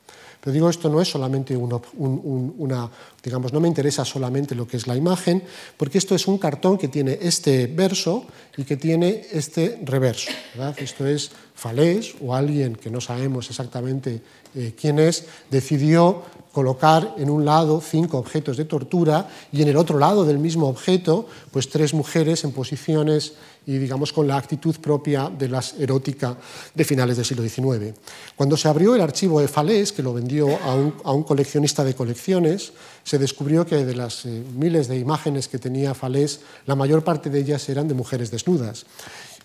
S2: Pero digo, esto no es solamente una, digamos, no me interesa solamente lo que es la imagen, porque esto es un cartón que tiene este verso y que tiene este reverso. Esto es Falés o alguien que no sabemos exactamente eh, quién es, decidió colocar en un lado cinco objetos de tortura y en el otro lado del mismo objeto, pues tres mujeres en posiciones y digamos con la actitud propia de las erótica de finales del siglo XIX. Cuando se abrió el archivo de Falés, que lo vendió a un, coleccionista de colecciones, se descubrió que de las eh, miles de imágenes que tenía Falés, la mayor parte de ellas eran de mujeres desnudas.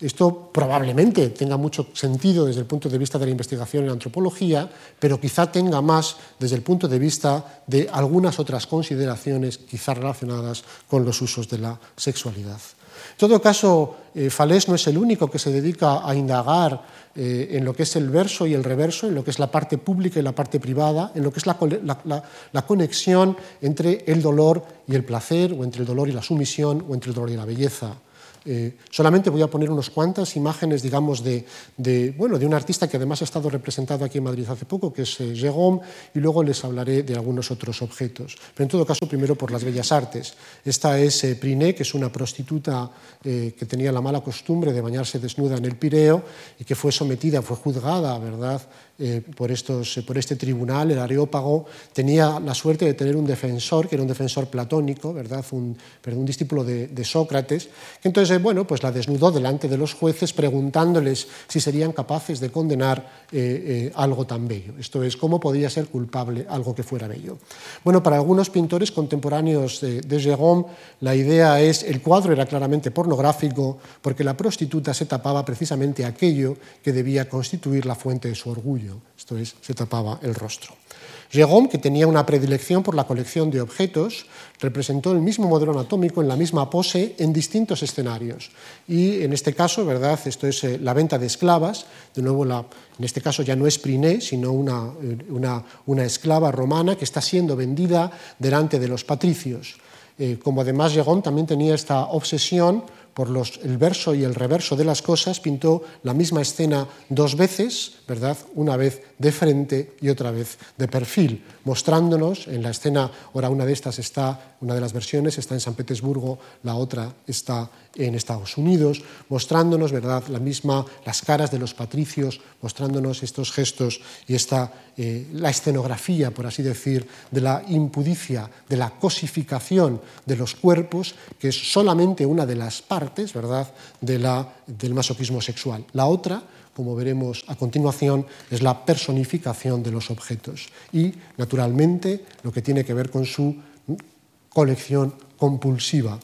S2: Esto probablemente tenga mucho sentido desde el punto de vista de la investigación en antropología, pero quizá tenga más desde el punto de vista de algunas otras consideraciones quizá relacionadas con los usos de la sexualidad. En todo caso, eh, Falés no es el único que se dedica a indagar eh, en lo que es el verso y el reverso, en lo que es la parte pública y la parte privada, en lo que es la, conexión entre el dolor y el placer, o entre el dolor y la sumisión, o entre el dolor y la belleza. Eh, solamente voy a poner unas cuantas imágenes, digamos, de, bueno, de un artista que además ha estado representado aquí en Madrid hace poco, que es eh, Jérôme, y luego les hablaré de algunos otros objetos. Pero en todo caso, primero por las bellas artes. Esta es eh, Priné, que es una prostituta que tenía la mala costumbre de bañarse desnuda en el Pireo y que fue sometida, fue juzgada, ¿verdad?, eh, eh, por, este tribunal, el Areópago, tenía la suerte de tener un defensor, que era un defensor platónico, ¿verdad? Un, discípulo de, Sócrates, que entonces, eh, bueno, pues la desnudó delante de los jueces preguntándoles si serían capaces de condenar algo tan bello. Esto es, ¿cómo podía ser culpable algo que fuera bello? Bueno, para algunos pintores contemporáneos de, de Jérôme, la idea es, el cuadro era claramente pornográfico porque la prostituta se tapaba precisamente aquello que debía constituir la fuente de su orgullo esto es, se tapaba el rostro. Jérôme, que tenía una predilección por la colección de objetos, representó el mismo modelo anatómico en la misma pose en distintos escenarios. Y en este caso, ¿verdad? Esto es eh, la venta de esclavas. De nuevo, la, en este caso ya no es Priné, sino una, eh, una, esclava romana que está siendo vendida delante de los patricios. Eh, como además Jérôme también tenía esta obsesión por el verso y el reverso de las cosas, pintó la misma escena dos veces, ¿verdad? Una vez de frente y otra vez de perfil, mostrándonos en la escena, ahora una de estas está, una de las versiones está en San Petersburgo, la otra está en Estados Unidos, mostrándonos, ¿verdad?, la misma, las caras de los patricios, mostrándonos estos gestos y esta, eh, la escenografía, por así decir, de la impudicia, de la cosificación de los cuerpos, que es solamente una de las partes, ¿verdad?, de la, del masoquismo sexual. La otra, como veremos a continuación, es la personificación de los objetos y, naturalmente, lo que tiene que ver con su colección compulsiva.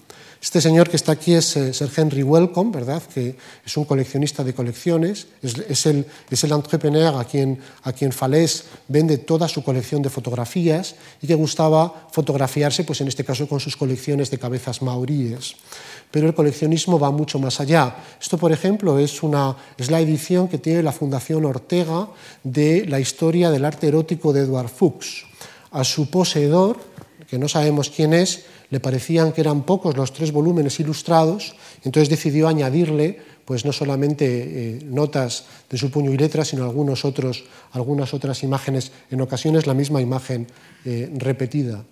S2: Este señor que está aquí es eh, Sir Henry Welcome, ¿verdad? que es un coleccionista de colecciones, es, el, es el entrepreneur a quien, a quien Falés vende toda su colección de fotografías y que gustaba fotografiarse, pues en este caso con sus colecciones de cabezas maoríes. Pero el coleccionismo va mucho más allá. Esto, por ejemplo, es, una, es la edición que tiene la Fundación Ortega de la historia del arte erótico de Edward Fuchs. A su poseedor, que no sabemos quién es, le parecían que eran pocos los tres volúmenes ilustrados, entonces decidió añadirle pues no solamente eh, notas de su puño y letra, sino algunos otros, algunas otras imágenes, en ocasiones la misma imagen eh, repetida.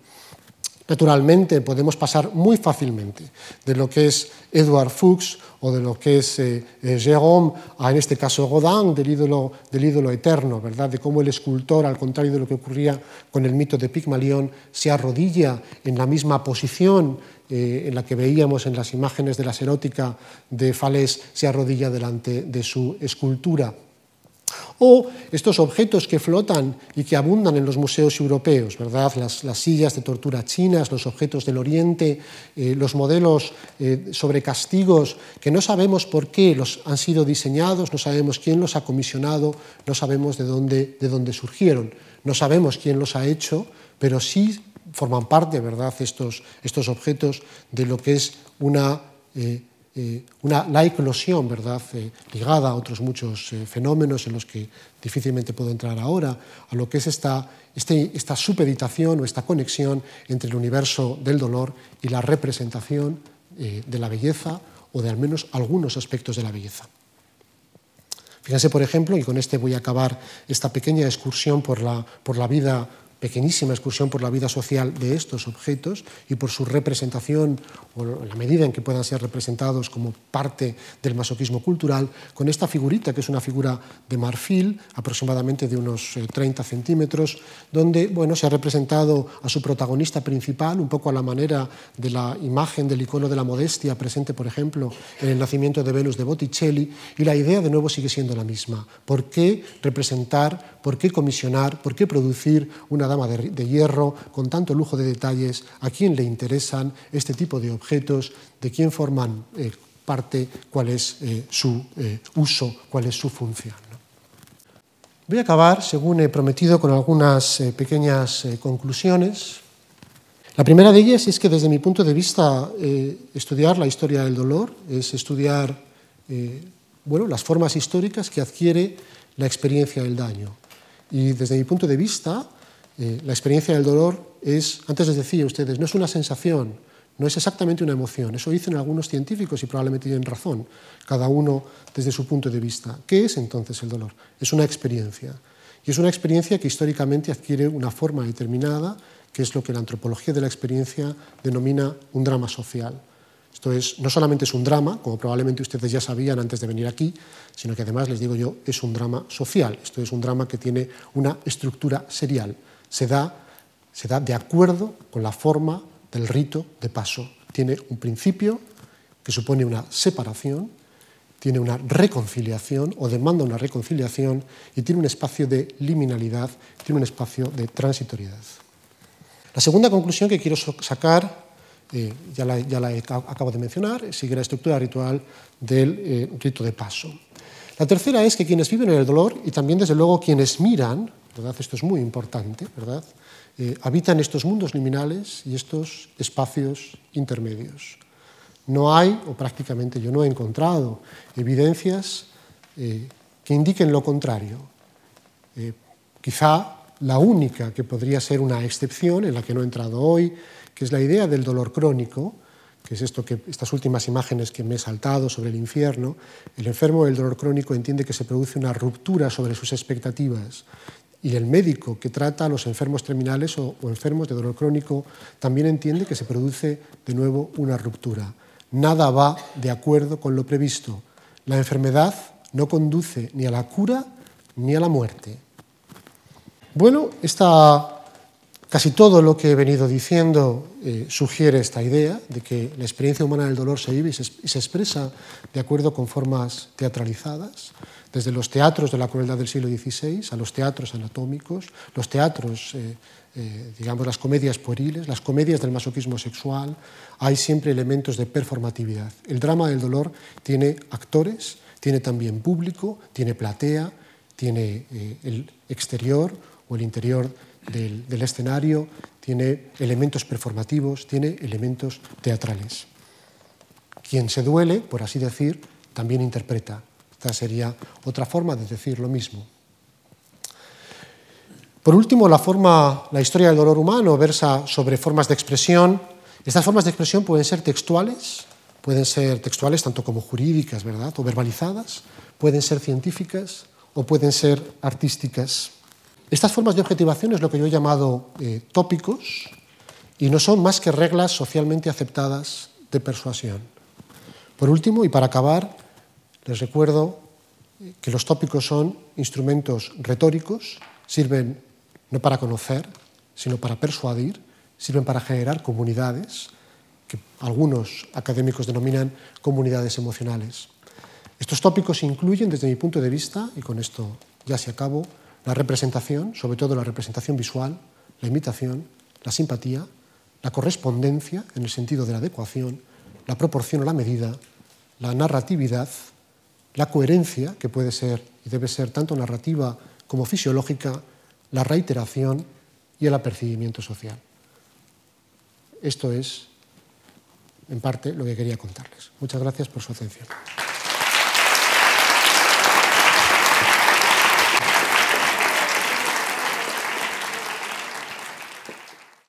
S2: Naturalmente podemos pasar muy fácilmente de lo que es Edward Fuchs o de lo que es eh, eh, Jérôme a, en este caso, Rodin, del ídolo, del ídolo eterno, ¿verdad? de cómo el escultor, al contrario de lo que ocurría con el mito de Pigmalión, se arrodilla en la misma posición eh, en la que veíamos en las imágenes de la serótica de Falés, se arrodilla delante de su escultura o estos objetos que flotan y que abundan en los museos europeos, ¿verdad? Las, sillas de tortura chinas, los objetos del Oriente, eh, los modelos eh, sobre castigos que no sabemos por qué los han sido diseñados, no sabemos quién los ha comisionado, no sabemos de dónde, de dónde surgieron, no sabemos quién los ha hecho, pero sí forman parte, ¿verdad?, estos, estos objetos de lo que es una eh, eh, una, la eclosión, ¿verdad? Eh, ligada a otros muchos eh, fenómenos en los que difícilmente puedo entrar ahora, a lo que es esta, este, esta supeditación o esta conexión entre el universo del dolor y la representación de la belleza o de al menos algunos aspectos de la belleza. Fíjense, por ejemplo, y con este voy a acabar esta pequeña excursión por la, por la vida pequeñísima excursión por la vida social de estos objetos y por su representación o la medida en que puedan ser representados como parte del masoquismo cultural, con esta figurita que es una figura de marfil aproximadamente de unos 30 eh, centímetros, donde bueno, se ha representado a su protagonista principal, un poco a la manera de la imagen del icono de la modestia presente, por ejemplo, en el nacimiento de Venus de Botticelli, y la idea de nuevo sigue siendo la misma. ¿Por qué representar, por qué comisionar, por qué producir una de, hierro con tanto lujo de detalles, a quién le interesan este tipo de objetos, de quién forman eh, parte, cuál es eh, su eh, uso, cuál es su función. Voy a acabar, según he prometido, con algunas pequeñas conclusiones. La primera de ellas es que desde mi punto de vista estudiar la historia del dolor es estudiar bueno, las formas históricas que adquiere la experiencia del daño. Y desde mi punto de vista, eh, la experiencia del dolor es, antes les decía a ustedes, no es una sensación, no es exactamente una emoción. Eso dicen algunos científicos y probablemente tienen razón, cada uno desde su punto de vista. ¿Qué es entonces el dolor? Es una experiencia. Y es una experiencia que históricamente adquiere una forma determinada, que es lo que la antropología de la experiencia denomina un drama social. Esto es, no solamente es un drama, como probablemente ustedes ya sabían antes de venir aquí, sino que además, les digo yo, es un drama social. Esto es un drama que tiene una estructura serial. Se da, se da de acuerdo con la forma del rito de paso. Tiene un principio que supone una separación, tiene una reconciliación o demanda una reconciliación y tiene un espacio de liminalidad, tiene un espacio de transitoriedad. La segunda conclusión que quiero sacar eh, ya, la, acabo de mencionar, sigue la estructura ritual del eh, rito de paso. La tercera es que quienes viven en el dolor y también desde luego quienes miran, ¿verdad? esto es muy importante, ¿verdad? Eh, habitan estos mundos liminales y estos espacios intermedios. No hay, o prácticamente yo no he encontrado, evidencias que indiquen lo contrario. quizá la única que podría ser una excepción, en la que no he entrado hoy, que es la idea del dolor crónico, que es esto que estas últimas imágenes que me he saltado sobre el infierno, el enfermo del dolor crónico entiende que se produce una ruptura sobre sus expectativas y el médico que trata a los enfermos terminales o, o enfermos de dolor crónico también entiende que se produce de nuevo una ruptura. Nada va de acuerdo con lo previsto. La enfermedad no conduce ni a la cura ni a la muerte. Bueno, esta Casi todo lo que he venido diciendo eh, sugiere esta idea de que la experiencia humana del dolor se vive y se, expresa de acuerdo con formas teatralizadas, desde los teatros de la crueldad del siglo XVI a los teatros anatómicos, los teatros, eh, eh, digamos, las comedias pueriles, las comedias del masoquismo sexual, hay siempre elementos de performatividad. El drama del dolor tiene actores, tiene también público, tiene platea, tiene el exterior o el interior del, escenario, tiene elementos performativos, tiene elementos teatrales. Quien se duele, por así decir, también interpreta. Esta sería otra forma de decir lo mismo. Por último, la, forma, la historia del dolor humano versa sobre formas de expresión. Estas formas de expresión pueden ser textuales, pueden ser textuales tanto como jurídicas, ¿verdad? O verbalizadas, pueden ser científicas o pueden ser artísticas. Estas formas de objetivación es lo que yo he llamado eh, tópicos y no son más que reglas socialmente aceptadas de persuasión. Por último, y para acabar, les recuerdo que los tópicos son instrumentos retóricos, sirven no para conocer, sino para persuadir, sirven para generar comunidades, que algunos académicos denominan comunidades emocionales. Estos tópicos incluyen, desde mi punto de vista, y con esto ya se acabo, la representación, sobre todo la representación visual, la imitación, la simpatía, la correspondencia en el sentido de la adecuación, la proporción o la medida, la narratividad, la coherencia, que puede ser y debe ser tanto narrativa como fisiológica, la reiteración y el apercibimiento social. Esto es, en parte, lo que quería contarles. Muchas gracias por su atención.